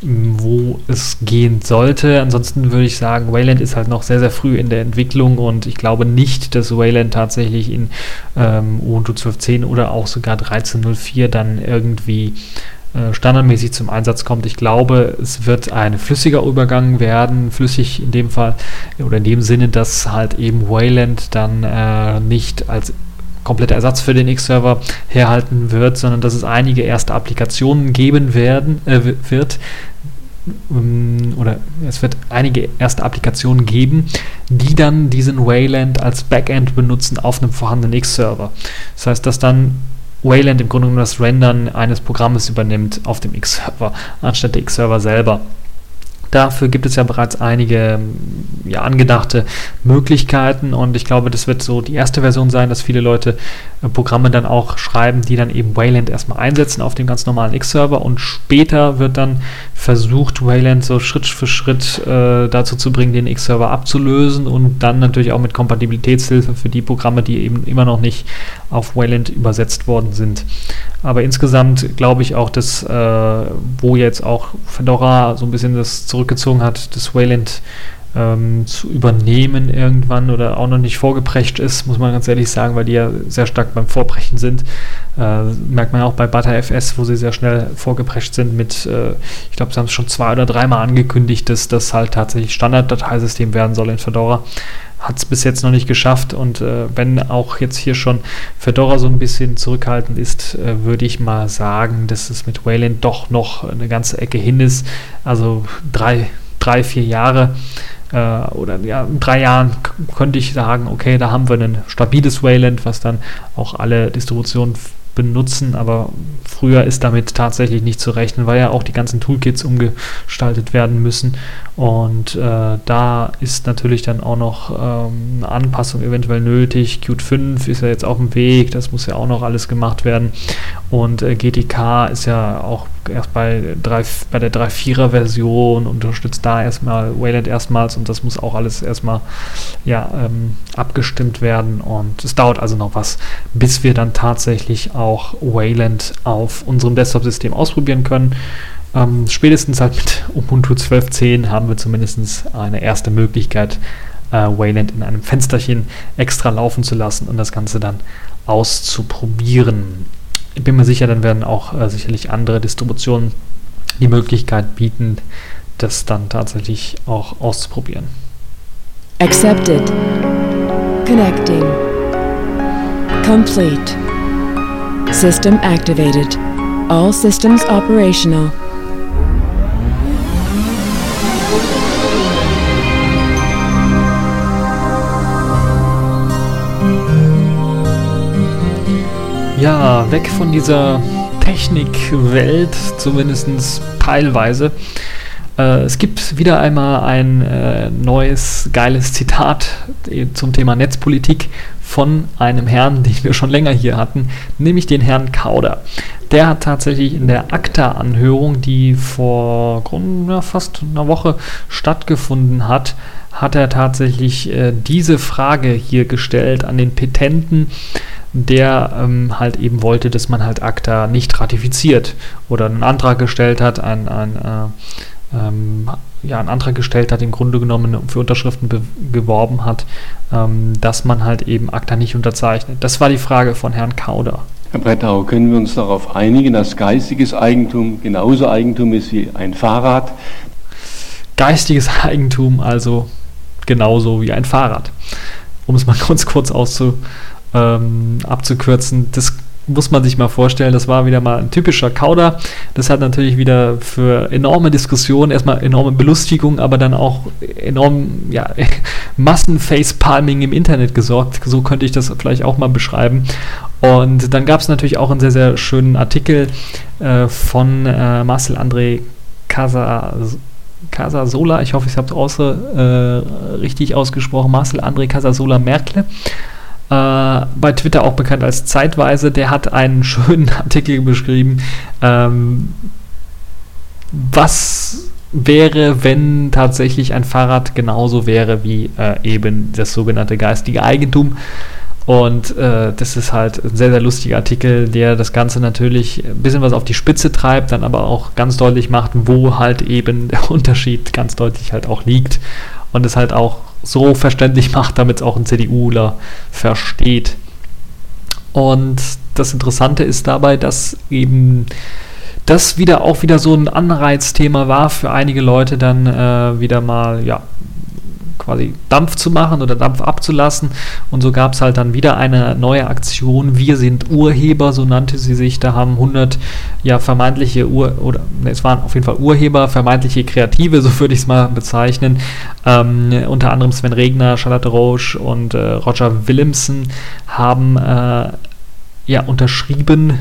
wo es gehen sollte. Ansonsten würde ich sagen, Wayland ist halt noch sehr, sehr früh in der Entwicklung und ich glaube nicht, dass Wayland tatsächlich in ähm, Ubuntu 12.10 oder auch sogar 13.04 dann irgendwie äh, standardmäßig zum Einsatz kommt. Ich glaube, es wird ein flüssiger Übergang werden, flüssig in dem Fall oder in dem Sinne, dass halt eben Wayland dann äh, nicht als kompletter Ersatz für den X-Server herhalten wird, sondern dass es einige erste Applikationen geben werden, äh, wird, ähm, oder es wird einige erste Applikationen geben, die dann diesen Wayland als Backend benutzen auf einem vorhandenen X-Server. Das heißt, dass dann Wayland im Grunde genommen das Rendern eines Programmes übernimmt auf dem X-Server, anstatt der X-Server selber. Dafür gibt es ja bereits einige ja, angedachte Möglichkeiten und ich glaube, das wird so die erste Version sein, dass viele Leute äh, Programme dann auch schreiben, die dann eben Wayland erstmal einsetzen auf dem ganz normalen X-Server und später wird dann versucht, Wayland so Schritt für Schritt äh, dazu zu bringen, den X-Server abzulösen und dann natürlich auch mit Kompatibilitätshilfe für die Programme, die eben immer noch nicht auf Wayland übersetzt worden sind. Aber insgesamt glaube ich auch, dass äh, wo jetzt auch Fedora so ein bisschen das zurückgezogen hat, das Wayland ähm, zu übernehmen irgendwann oder auch noch nicht vorgeprescht ist, muss man ganz ehrlich sagen, weil die ja sehr stark beim Vorbrechen sind. Äh, merkt man auch bei ButterFS, wo sie sehr schnell vorgeprescht sind mit, äh, ich glaube, sie haben es schon zwei oder dreimal angekündigt, dass das halt tatsächlich Standarddateisystem werden soll in Fedora hat es bis jetzt noch nicht geschafft. Und äh, wenn auch jetzt hier schon Fedora so ein bisschen zurückhaltend ist, äh, würde ich mal sagen, dass es mit Wayland doch noch eine ganze Ecke hin ist. Also drei, drei vier Jahre äh, oder ja, in drei Jahren könnte ich sagen, okay, da haben wir ein stabiles Wayland, was dann auch alle Distributionen benutzen, aber früher ist damit tatsächlich nicht zu rechnen, weil ja auch die ganzen Toolkits umgestaltet werden müssen Und äh, da ist natürlich dann auch noch ähm, eine Anpassung eventuell nötig. Qt 5 ist ja jetzt auf dem Weg, das muss ja auch noch alles gemacht werden. Und äh, GTK ist ja auch erst bei, 3, bei der 3.4er Version, unterstützt da erstmal Wayland erstmals und das muss auch alles erstmal ja, ähm, abgestimmt werden. Und es dauert also noch was, bis wir dann tatsächlich auch Wayland auf unserem Desktop-System ausprobieren können. Ähm, spätestens halt mit Ubuntu 12.10 haben wir zumindest eine erste Möglichkeit, äh, Wayland in einem Fensterchen extra laufen zu lassen und das Ganze dann auszuprobieren. Ich bin mir sicher, dann werden auch äh, sicherlich andere Distributionen die Möglichkeit bieten, das dann tatsächlich auch auszuprobieren. Accepted. Connecting. Complete. System activated. All systems operational. Ja, weg von dieser Technikwelt, zumindest teilweise. Äh, es gibt wieder einmal ein äh, neues, geiles Zitat äh, zum Thema Netzpolitik von einem Herrn, den wir schon länger hier hatten, nämlich den Herrn Kauder. Der hat tatsächlich in der ACTA-Anhörung, die vor ja, fast einer Woche stattgefunden hat, hat er tatsächlich äh, diese Frage hier gestellt an den Petenten der ähm, halt eben wollte, dass man halt ACTA nicht ratifiziert oder einen Antrag gestellt hat, ein, ein, äh, ähm, ja, einen Antrag gestellt hat, im Grunde genommen für Unterschriften geworben hat, ähm, dass man halt eben ACTA nicht unterzeichnet. Das war die Frage von Herrn Kauder. Herr Brettau, können wir uns darauf einigen, dass geistiges Eigentum genauso Eigentum ist wie ein Fahrrad? Geistiges Eigentum also genauso wie ein Fahrrad. Um es mal ganz kurz auszu, ähm, abzukürzen. Das muss man sich mal vorstellen, das war wieder mal ein typischer Kauder. Das hat natürlich wieder für enorme Diskussionen, erstmal enorme Belustigung, aber dann auch enorm ja, Massen-Facepalming im Internet gesorgt. So könnte ich das vielleicht auch mal beschreiben. Und dann gab es natürlich auch einen sehr, sehr schönen Artikel äh, von äh, Marcel André Casa, Casasola, ich hoffe, ich habe es äh, richtig ausgesprochen, Marcel André Casasola Merkle äh, bei Twitter auch bekannt als Zeitweise, der hat einen schönen Artikel beschrieben, ähm, was wäre, wenn tatsächlich ein Fahrrad genauso wäre wie äh, eben das sogenannte geistige Eigentum. Und äh, das ist halt ein sehr, sehr lustiger Artikel, der das Ganze natürlich ein bisschen was auf die Spitze treibt, dann aber auch ganz deutlich macht, wo halt eben der Unterschied ganz deutlich halt auch liegt. Und es halt auch so verständlich macht, damit es auch ein CDUler versteht. Und das Interessante ist dabei, dass eben das wieder auch wieder so ein Anreizthema war für einige Leute dann äh, wieder mal ja quasi Dampf zu machen oder Dampf abzulassen. Und so gab es halt dann wieder eine neue Aktion. Wir sind Urheber, so nannte sie sich. Da haben 100 ja vermeintliche Ur oder ne, es waren auf jeden Fall Urheber, vermeintliche Kreative, so würde ich es mal bezeichnen. Ähm, unter anderem Sven Regner, Charlotte Roche und äh, Roger Willemsen haben äh, ja unterschrieben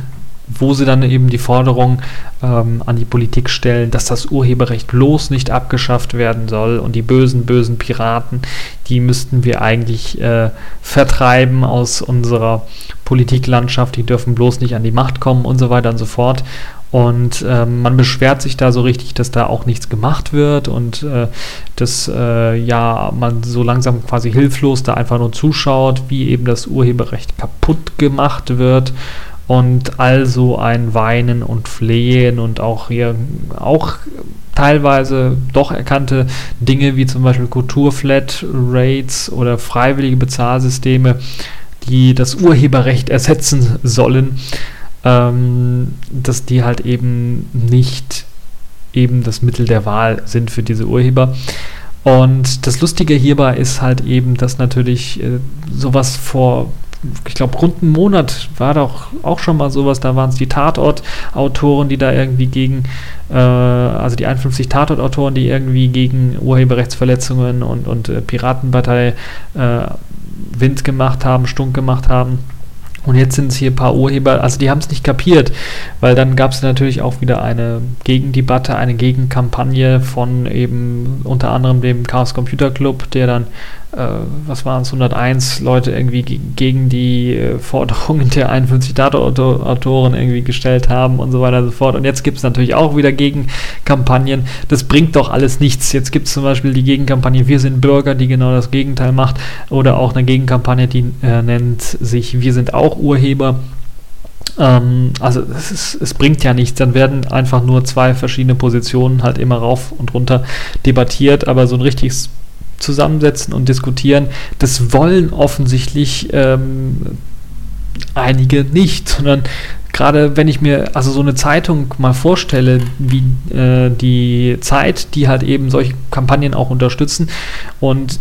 wo sie dann eben die Forderung ähm, an die Politik stellen, dass das Urheberrecht bloß nicht abgeschafft werden soll und die bösen, bösen Piraten, die müssten wir eigentlich äh, vertreiben aus unserer Politiklandschaft, die dürfen bloß nicht an die Macht kommen und so weiter und so fort. Und ähm, man beschwert sich da so richtig, dass da auch nichts gemacht wird und äh, dass äh, ja man so langsam quasi hilflos da einfach nur zuschaut, wie eben das Urheberrecht kaputt gemacht wird und also ein Weinen und Flehen und auch hier auch teilweise doch erkannte Dinge wie zum Beispiel Kulturflat Rates oder freiwillige Bezahlsysteme, die das Urheberrecht ersetzen sollen, ähm, dass die halt eben nicht eben das Mittel der Wahl sind für diese Urheber. Und das Lustige hierbei ist halt eben, dass natürlich äh, sowas vor ich glaube, rund einen Monat war doch auch schon mal sowas. Da waren es die Tatort-Autoren, die da irgendwie gegen, äh, also die 51 Tatort-Autoren, die irgendwie gegen Urheberrechtsverletzungen und, und äh, Piratenpartei äh, Wind gemacht haben, stunk gemacht haben. Und jetzt sind es hier ein paar Urheber, also die haben es nicht kapiert, weil dann gab es natürlich auch wieder eine Gegendebatte, eine Gegenkampagne von eben unter anderem dem Chaos Computer Club, der dann, was waren es, 101 Leute irgendwie gegen die äh, Forderungen der 51 Data-Autoren irgendwie gestellt haben und so weiter und so fort. Und jetzt gibt es natürlich auch wieder Gegenkampagnen. Das bringt doch alles nichts. Jetzt gibt es zum Beispiel die Gegenkampagne Wir sind Bürger, die genau das Gegenteil macht, oder auch eine Gegenkampagne, die äh, nennt sich Wir sind auch Urheber. Ähm, also es, ist, es, bringt ja nichts, dann werden einfach nur zwei verschiedene Positionen halt immer rauf und runter debattiert, aber so ein richtiges Zusammensetzen und Diskutieren, das wollen offensichtlich ähm, einige nicht, sondern gerade wenn ich mir also so eine Zeitung mal vorstelle, wie äh, die Zeit, die halt eben solche Kampagnen auch unterstützen und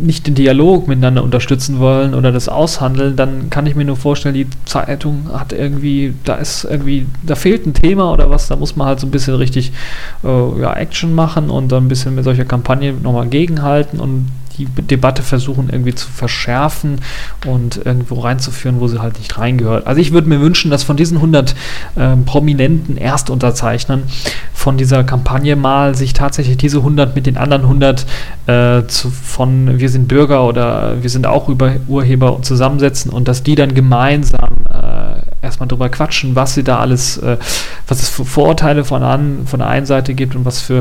nicht den Dialog miteinander unterstützen wollen oder das aushandeln, dann kann ich mir nur vorstellen, die Zeitung hat irgendwie, da ist irgendwie, da fehlt ein Thema oder was, da muss man halt so ein bisschen richtig äh, ja, Action machen und dann ein bisschen mit solcher Kampagne nochmal gegenhalten und die Debatte versuchen irgendwie zu verschärfen und irgendwo reinzuführen, wo sie halt nicht reingehört. Also ich würde mir wünschen, dass von diesen 100 äh, prominenten Erstunterzeichnern von dieser Kampagne mal sich tatsächlich diese 100 mit den anderen 100 äh, zu, von Wir sind Bürger oder Wir sind auch über Urheber zusammensetzen und dass die dann gemeinsam äh, erstmal drüber quatschen, was sie da alles, äh, was es für Vorurteile von, an, von der einen Seite gibt und was für,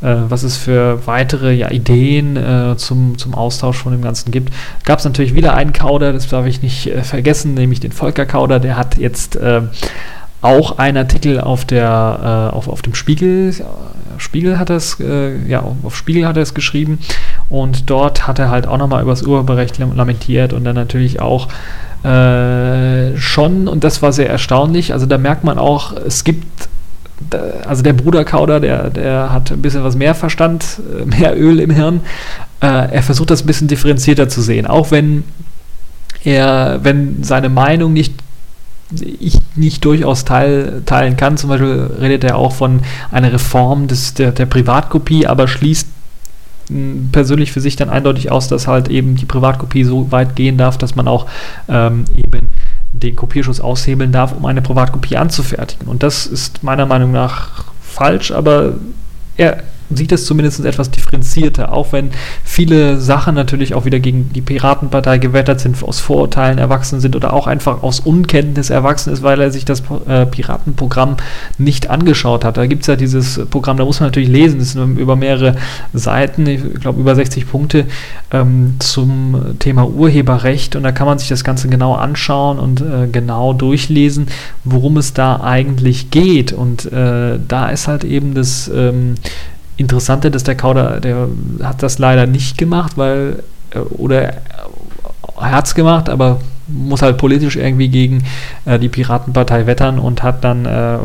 äh, was es für weitere ja, Ideen äh, zum, zum Austausch von dem Ganzen gibt. Gab es natürlich wieder einen Kauder, das darf ich nicht äh, vergessen, nämlich den Volker Kauder, der hat jetzt auch einen Artikel auf der äh, auf, auf dem Spiegel Spiegel hat es ja auf Spiegel hat er es geschrieben und dort hat er halt auch nochmal über das Urheberrecht lamentiert und dann natürlich auch äh, schon, und das war sehr erstaunlich, also da merkt man auch, es gibt also der Bruder Kauder, der, der hat ein bisschen was mehr Verstand, äh, mehr Öl im Hirn. Äh, er versucht das ein bisschen differenzierter zu sehen, auch wenn er, wenn seine Meinung nicht ich nicht durchaus teil, teilen kann. Zum Beispiel redet er auch von einer Reform des, der, der Privatkopie, aber schließt persönlich für sich dann eindeutig aus, dass halt eben die Privatkopie so weit gehen darf, dass man auch ähm, eben den Kopierschuss aushebeln darf, um eine Privatkopie anzufertigen. Und das ist meiner Meinung nach falsch, aber er sieht es zumindest etwas differenzierter, auch wenn viele Sachen natürlich auch wieder gegen die Piratenpartei gewettert sind, aus Vorurteilen erwachsen sind oder auch einfach aus Unkenntnis erwachsen ist, weil er sich das äh, Piratenprogramm nicht angeschaut hat. Da gibt es ja dieses Programm, da muss man natürlich lesen, das ist über mehrere Seiten, ich glaube über 60 Punkte ähm, zum Thema Urheberrecht und da kann man sich das Ganze genau anschauen und äh, genau durchlesen, worum es da eigentlich geht und äh, da ist halt eben das ähm, Interessante, dass der Kauder, der hat das leider nicht gemacht, weil, äh, oder er hat es gemacht, aber muss halt politisch irgendwie gegen äh, die Piratenpartei wettern und hat dann äh,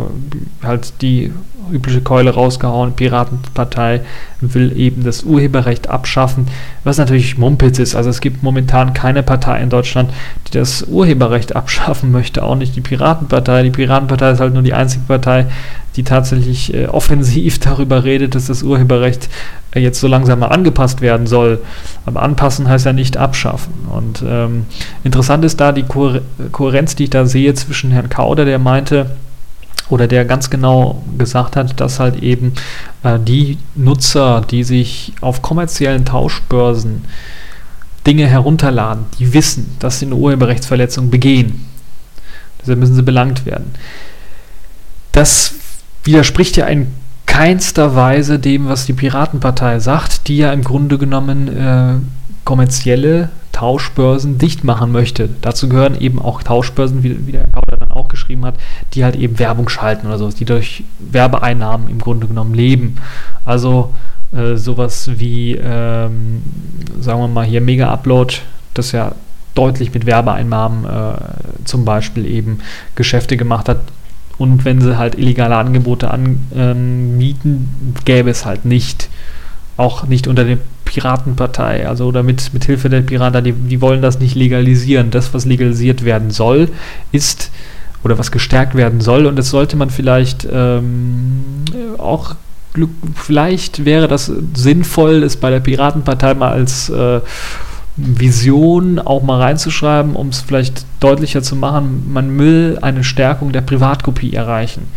halt die übliche Keule rausgehauen. Piratenpartei will eben das Urheberrecht abschaffen, was natürlich Mumpitz ist. Also es gibt momentan keine Partei in Deutschland, die das Urheberrecht abschaffen möchte, auch nicht die Piratenpartei. Die Piratenpartei ist halt nur die einzige Partei, die tatsächlich äh, offensiv darüber redet, dass das Urheberrecht äh, jetzt so langsam mal angepasst werden soll. Aber anpassen heißt ja nicht abschaffen. Und ähm, interessant ist da die Kohärenz, die ich da sehe zwischen Herrn Kauder, der meinte, oder der ganz genau gesagt hat, dass halt eben äh, die Nutzer, die sich auf kommerziellen Tauschbörsen Dinge herunterladen, die wissen, dass sie eine Urheberrechtsverletzung begehen. Deshalb müssen sie belangt werden. Das widerspricht ja in keinster Weise dem, was die Piratenpartei sagt, die ja im Grunde genommen äh, kommerzielle Tauschbörsen dicht machen möchte. Dazu gehören eben auch Tauschbörsen, wie, wie der Kauder dann auch geschrieben hat, die halt eben Werbung schalten oder so, die durch Werbeeinnahmen im Grunde genommen leben. Also äh, sowas wie, ähm, sagen wir mal hier Mega Upload, das ja deutlich mit Werbeeinnahmen äh, zum Beispiel eben Geschäfte gemacht hat. Und wenn sie halt illegale Angebote anmieten, ähm, gäbe es halt nicht. Auch nicht unter dem Piratenpartei, also oder mit, mit Hilfe der Piraten, die, die wollen das nicht legalisieren. Das, was legalisiert werden soll, ist oder was gestärkt werden soll und das sollte man vielleicht ähm, auch vielleicht wäre das sinnvoll, es bei der Piratenpartei mal als äh, Vision auch mal reinzuschreiben, um es vielleicht deutlicher zu machen. Man will eine Stärkung der Privatkopie erreichen.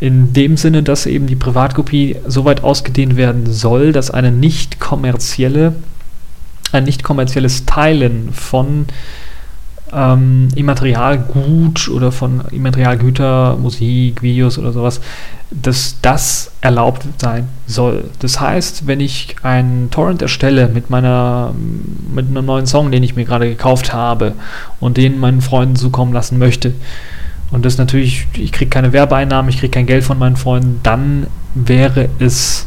In dem Sinne, dass eben die Privatkopie so weit ausgedehnt werden soll, dass eine nicht kommerzielle, ein nicht kommerzielles Teilen von ähm, Immaterialgut oder von Immaterialgüter, Musik, Videos oder sowas, dass das erlaubt sein soll. Das heißt, wenn ich einen Torrent erstelle mit meiner mit einem neuen Song, den ich mir gerade gekauft habe und den meinen Freunden zukommen lassen möchte, und das natürlich, ich kriege keine Werbeeinnahmen, ich kriege kein Geld von meinen Freunden, dann wäre es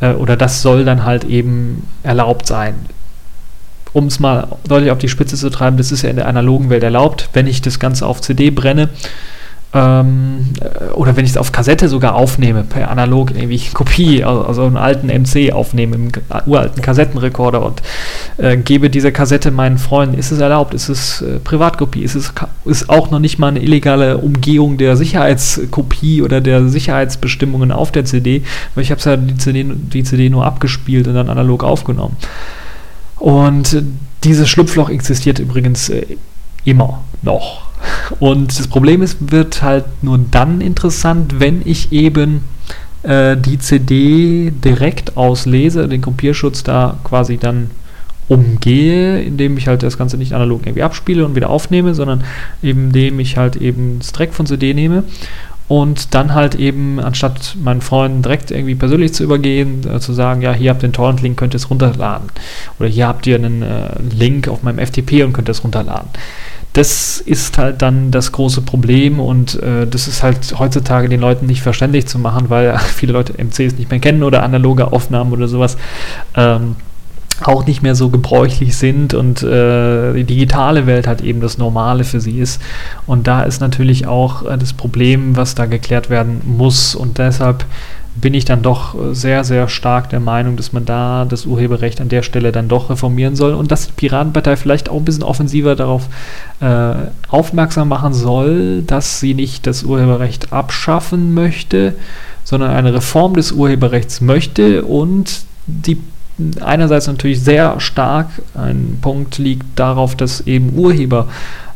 äh, oder das soll dann halt eben erlaubt sein. Um es mal deutlich auf die Spitze zu treiben, das ist ja in der analogen Welt erlaubt, wenn ich das Ganze auf CD brenne ähm, äh, oder wenn ich es auf Kassette sogar aufnehme, per analog irgendwie Kopie, also einen alten MC aufnehme, einen uralten Kassettenrekorder und äh, gebe diese Kassette meinen Freunden, ist es erlaubt, ist es äh, Privatkopie, ist es ist auch noch nicht mal eine illegale Umgehung der Sicherheitskopie oder der Sicherheitsbestimmungen auf der CD, weil ich habe ja die CD, die CD nur abgespielt und dann analog aufgenommen. Und dieses Schlupfloch existiert übrigens äh, immer noch. Und das Problem ist, wird halt nur dann interessant, wenn ich eben äh, die CD direkt auslese, den Kopierschutz da quasi dann umgehe, indem ich halt das Ganze nicht analog irgendwie abspiele und wieder aufnehme, sondern indem ich halt eben das Dreck von CD nehme und dann halt eben, anstatt meinen Freunden direkt irgendwie persönlich zu übergehen, äh, zu sagen, ja, hier habt ihr einen Torrent-Link, könnt ihr es runterladen. Oder hier habt ihr einen äh, Link auf meinem FTP und könnt es runterladen. Das ist halt dann das große Problem und äh, das ist halt heutzutage den Leuten nicht verständlich zu machen, weil viele Leute MCs nicht mehr kennen oder analoge Aufnahmen oder sowas. Ähm, auch nicht mehr so gebräuchlich sind und äh, die digitale Welt halt eben das Normale für sie ist. Und da ist natürlich auch äh, das Problem, was da geklärt werden muss. Und deshalb bin ich dann doch sehr, sehr stark der Meinung, dass man da das Urheberrecht an der Stelle dann doch reformieren soll und dass die Piratenpartei vielleicht auch ein bisschen offensiver darauf äh, aufmerksam machen soll, dass sie nicht das Urheberrecht abschaffen möchte, sondern eine Reform des Urheberrechts möchte und die einerseits natürlich sehr stark ein Punkt liegt darauf, dass eben Urheber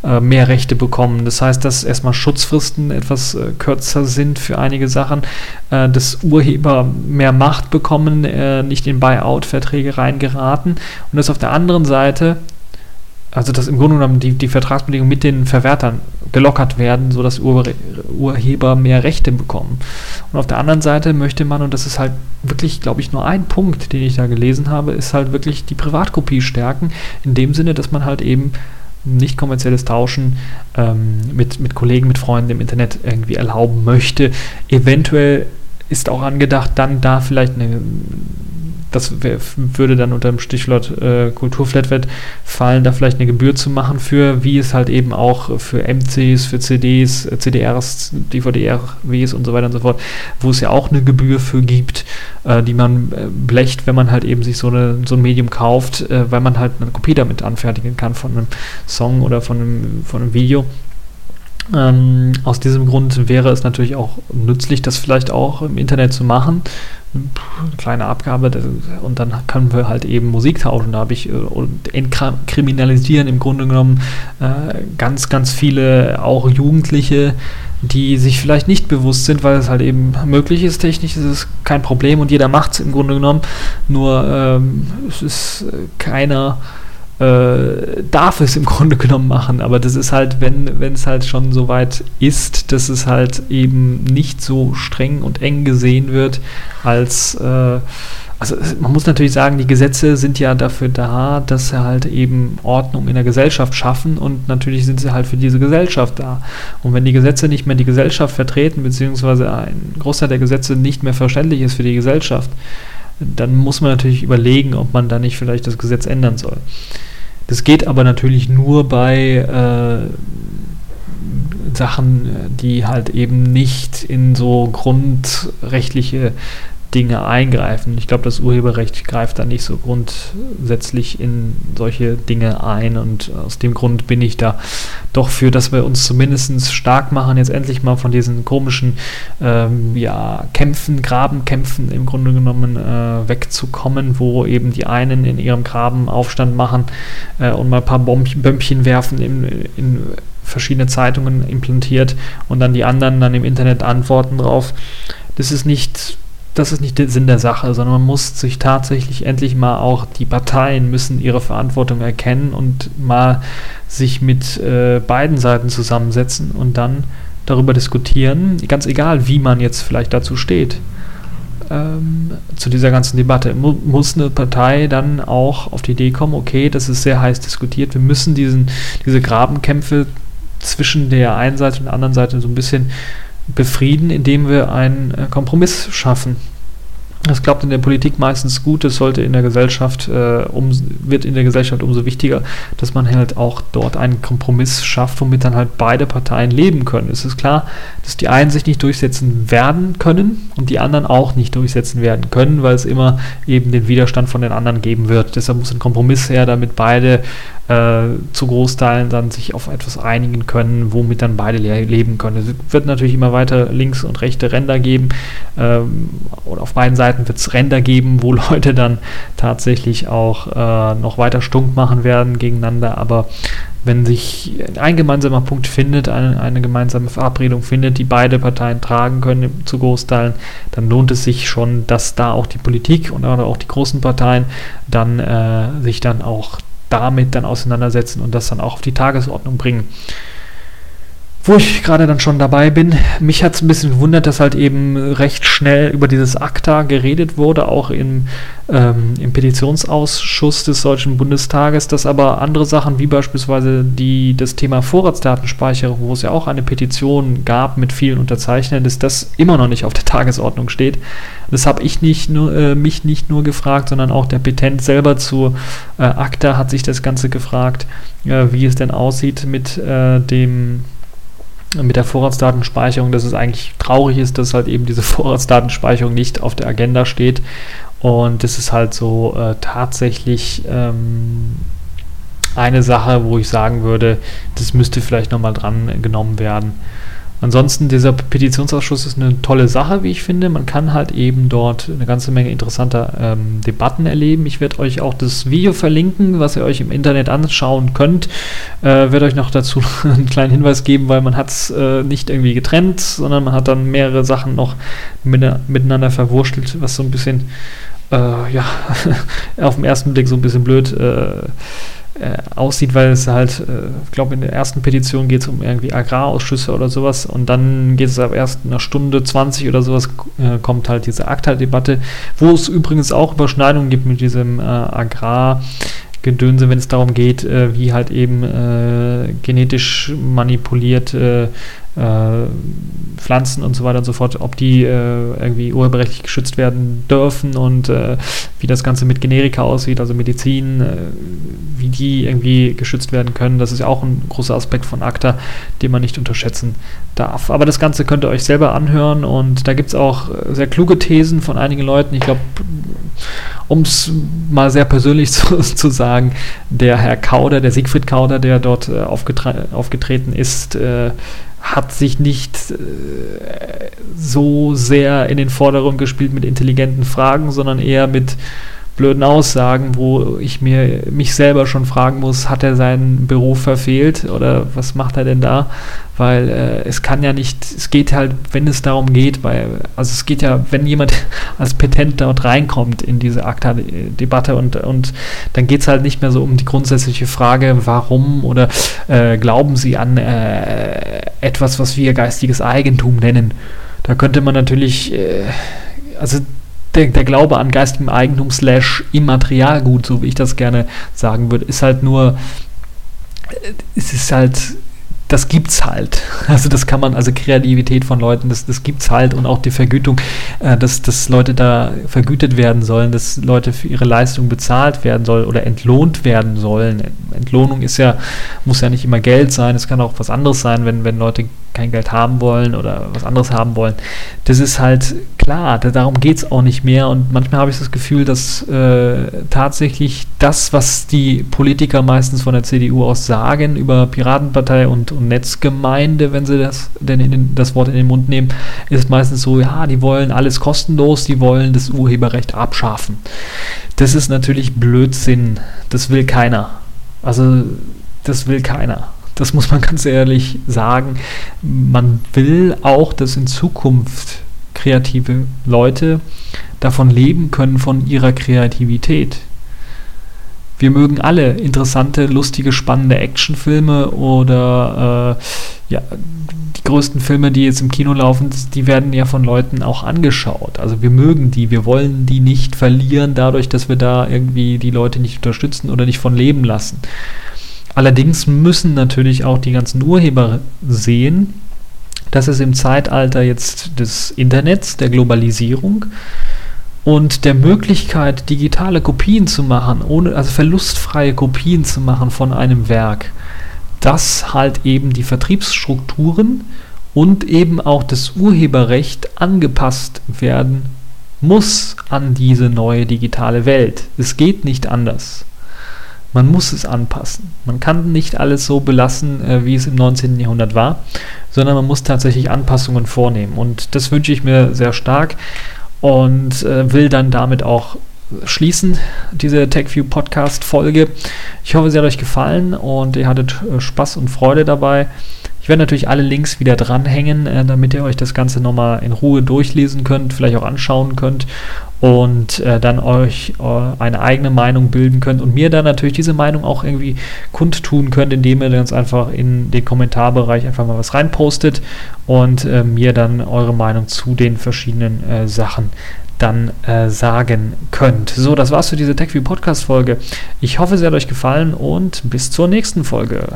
äh, mehr Rechte bekommen. Das heißt, dass erstmal Schutzfristen etwas äh, kürzer sind für einige Sachen, äh, dass Urheber mehr Macht bekommen, äh, nicht in Buyout-Verträge reingeraten und dass auf der anderen Seite also dass im Grunde genommen die, die Vertragsbedingungen mit den Verwertern gelockert werden, sodass Ur Urheber mehr Rechte bekommen. Und auf der anderen Seite möchte man, und das ist halt wirklich, glaube ich, nur ein Punkt, den ich da gelesen habe, ist halt wirklich die Privatkopie stärken, in dem Sinne, dass man halt eben nicht kommerzielles Tauschen ähm, mit, mit Kollegen, mit Freunden im Internet irgendwie erlauben möchte. Eventuell ist auch angedacht, dann da vielleicht eine das wär, würde dann unter dem Stichwort äh, Kulturflatwert fallen, da vielleicht eine Gebühr zu machen für, wie es halt eben auch für MCs, für CDs, äh, CDRs, DVD-RWs und so weiter und so fort, wo es ja auch eine Gebühr für gibt, äh, die man äh, blecht, wenn man halt eben sich so, eine, so ein Medium kauft, äh, weil man halt eine Kopie damit anfertigen kann von einem Song oder von einem, von einem Video. Ähm, aus diesem Grund wäre es natürlich auch nützlich, das vielleicht auch im Internet zu machen eine kleine Abgabe und dann können wir halt eben Musik tauschen. Da habe ich äh, und entkriminalisieren im Grunde genommen äh, ganz, ganz viele auch Jugendliche, die sich vielleicht nicht bewusst sind, weil es halt eben möglich ist, technisch ist es kein Problem und jeder macht es im Grunde genommen. Nur ähm, es ist keiner äh, darf es im Grunde genommen machen. Aber das ist halt, wenn es halt schon so weit ist, dass es halt eben nicht so streng und eng gesehen wird, als äh, also man muss natürlich sagen, die Gesetze sind ja dafür da, dass sie halt eben Ordnung in der Gesellschaft schaffen und natürlich sind sie halt für diese Gesellschaft da. Und wenn die Gesetze nicht mehr die Gesellschaft vertreten, beziehungsweise ein Großteil der Gesetze nicht mehr verständlich ist für die Gesellschaft, dann muss man natürlich überlegen, ob man da nicht vielleicht das Gesetz ändern soll. Das geht aber natürlich nur bei äh, Sachen, die halt eben nicht in so grundrechtliche Dinge eingreifen. Ich glaube, das Urheberrecht greift da nicht so grundsätzlich in solche Dinge ein und aus dem Grund bin ich da doch für, dass wir uns zumindest stark machen, jetzt endlich mal von diesen komischen ähm, ja, Kämpfen, Grabenkämpfen im Grunde genommen äh, wegzukommen, wo eben die einen in ihrem Graben Aufstand machen äh, und mal ein paar Bomb Bömpchen werfen in, in verschiedene Zeitungen implantiert und dann die anderen dann im Internet antworten drauf. Das ist nicht das ist nicht der Sinn der Sache, sondern man muss sich tatsächlich endlich mal auch, die Parteien müssen ihre Verantwortung erkennen und mal sich mit äh, beiden Seiten zusammensetzen und dann darüber diskutieren, ganz egal, wie man jetzt vielleicht dazu steht, ähm, zu dieser ganzen Debatte. Mu muss eine Partei dann auch auf die Idee kommen, okay, das ist sehr heiß diskutiert, wir müssen diesen, diese Grabenkämpfe zwischen der einen Seite und der anderen Seite so ein bisschen befrieden, indem wir einen äh, Kompromiss schaffen. Das klappt in der Politik meistens gut, es sollte in der Gesellschaft, äh, um, wird in der Gesellschaft umso wichtiger, dass man halt auch dort einen Kompromiss schafft, womit dann halt beide Parteien leben können. Es ist klar, dass die einen sich nicht durchsetzen werden können und die anderen auch nicht durchsetzen werden können, weil es immer eben den Widerstand von den anderen geben wird. Deshalb muss ein Kompromiss her, damit beide äh, zu Großteilen dann sich auf etwas einigen können, womit dann beide le leben können. Es wird natürlich immer weiter links und rechte Ränder geben ähm, oder auf beiden Seiten wird es Ränder geben, wo Leute dann tatsächlich auch äh, noch weiter stunk machen werden gegeneinander. Aber wenn sich ein gemeinsamer Punkt findet, eine, eine gemeinsame Verabredung findet, die beide Parteien tragen können zu Großteilen, dann lohnt es sich schon, dass da auch die Politik und auch die großen Parteien dann äh, sich dann auch damit dann auseinandersetzen und das dann auch auf die Tagesordnung bringen. Wo ich gerade dann schon dabei bin, mich hat es ein bisschen gewundert, dass halt eben recht schnell über dieses ACTA geredet wurde, auch im, ähm, im Petitionsausschuss des Deutschen Bundestages, dass aber andere Sachen wie beispielsweise die, das Thema Vorratsdatenspeicherung, wo es ja auch eine Petition gab mit vielen Unterzeichnern, dass das immer noch nicht auf der Tagesordnung steht. Das habe ich nicht nur, äh, mich nicht nur gefragt, sondern auch der Petent selber zu äh, ACTA hat sich das Ganze gefragt, äh, wie es denn aussieht mit äh, dem mit der Vorratsdatenspeicherung, dass es eigentlich traurig ist, dass halt eben diese Vorratsdatenspeicherung nicht auf der Agenda steht. Und das ist halt so äh, tatsächlich ähm, eine Sache, wo ich sagen würde, das müsste vielleicht nochmal dran genommen werden. Ansonsten, dieser Petitionsausschuss ist eine tolle Sache, wie ich finde. Man kann halt eben dort eine ganze Menge interessanter ähm, Debatten erleben. Ich werde euch auch das Video verlinken, was ihr euch im Internet anschauen könnt. Äh, werde euch noch dazu einen kleinen Hinweis geben, weil man hat es äh, nicht irgendwie getrennt, sondern man hat dann mehrere Sachen noch miteinander verwurstelt, was so ein bisschen, äh, ja, auf den ersten Blick so ein bisschen blöd äh, äh, aussieht, weil es halt, äh, ich glaube, in der ersten Petition geht es um irgendwie Agrarausschüsse oder sowas und dann geht es ab erst einer Stunde 20 oder sowas, äh, kommt halt diese ACTA-Debatte, wo es übrigens auch Überschneidungen gibt mit diesem äh, Agrar- Gedönse, wenn es darum geht, äh, wie halt eben äh, genetisch manipuliert äh, äh, Pflanzen und so weiter und so fort, ob die äh, irgendwie urheberrechtlich geschützt werden dürfen und äh, wie das Ganze mit Generika aussieht, also Medizin, wie die irgendwie geschützt werden können. Das ist ja auch ein großer Aspekt von ACTA, den man nicht unterschätzen darf. Aber das Ganze könnt ihr euch selber anhören und da gibt es auch sehr kluge Thesen von einigen Leuten. Ich glaube, um es mal sehr persönlich zu, zu, sagen, der Herr Kauder, der Siegfried Kauder, der dort äh, aufgetre aufgetreten ist, äh, hat sich nicht äh, so sehr in den Vordergrund gespielt mit intelligenten Fragen, sondern eher mit blöden Aussagen, wo ich mir mich selber schon fragen muss, hat er seinen Beruf verfehlt oder was macht er denn da? Weil äh, es kann ja nicht, es geht halt, wenn es darum geht, weil, also es geht ja, wenn jemand als Petent dort reinkommt in diese ACTA-Debatte und, und dann geht es halt nicht mehr so um die grundsätzliche Frage, warum oder äh, glauben Sie an äh, etwas, was wir geistiges Eigentum nennen. Da könnte man natürlich, äh, also der, der, Glaube an geistigem Eigentum slash Immaterialgut, so wie ich das gerne sagen würde, ist halt nur, es ist halt, das gibt's halt. Also das kann man, also Kreativität von Leuten, das, das gibt's halt und auch die Vergütung, äh, dass, dass Leute da vergütet werden sollen, dass Leute für ihre Leistung bezahlt werden sollen oder entlohnt werden sollen. Entlohnung ist ja, muss ja nicht immer Geld sein, es kann auch was anderes sein, wenn, wenn Leute kein Geld haben wollen oder was anderes haben wollen. Das ist halt klar, darum geht es auch nicht mehr. Und manchmal habe ich das Gefühl, dass äh, tatsächlich das, was die Politiker meistens von der CDU aus sagen über Piratenpartei und, und Netzgemeinde, wenn sie das denn den, das Wort in den Mund nehmen, ist meistens so, ja, die wollen alles kostenlos, die wollen das Urheberrecht abschaffen. Das ist natürlich Blödsinn. Das will keiner. Also, das will keiner. Das muss man ganz ehrlich sagen. Man will auch, dass in Zukunft kreative Leute davon leben können, von ihrer Kreativität. Wir mögen alle interessante, lustige, spannende Actionfilme oder äh, ja, die größten Filme, die jetzt im Kino laufen, die werden ja von Leuten auch angeschaut. Also wir mögen die, wir wollen die nicht verlieren dadurch, dass wir da irgendwie die Leute nicht unterstützen oder nicht von leben lassen. Allerdings müssen natürlich auch die ganzen Urheber sehen, dass es im Zeitalter jetzt des Internets, der Globalisierung und der Möglichkeit, digitale Kopien zu machen, ohne, also verlustfreie Kopien zu machen von einem Werk, dass halt eben die Vertriebsstrukturen und eben auch das Urheberrecht angepasst werden muss an diese neue digitale Welt. Es geht nicht anders. Man muss es anpassen. Man kann nicht alles so belassen, äh, wie es im 19. Jahrhundert war, sondern man muss tatsächlich Anpassungen vornehmen. Und das wünsche ich mir sehr stark und äh, will dann damit auch schließen, diese TechView Podcast Folge. Ich hoffe, sie hat euch gefallen und ihr hattet äh, Spaß und Freude dabei. Werde natürlich alle Links wieder dranhängen, äh, damit ihr euch das Ganze nochmal in Ruhe durchlesen könnt, vielleicht auch anschauen könnt und äh, dann euch äh, eine eigene Meinung bilden könnt und mir dann natürlich diese Meinung auch irgendwie kundtun könnt, indem ihr ganz einfach in den Kommentarbereich einfach mal was reinpostet und äh, mir dann eure Meinung zu den verschiedenen äh, Sachen dann äh, sagen könnt. So, das war's für diese TechView Podcast Folge. Ich hoffe, sie hat euch gefallen und bis zur nächsten Folge.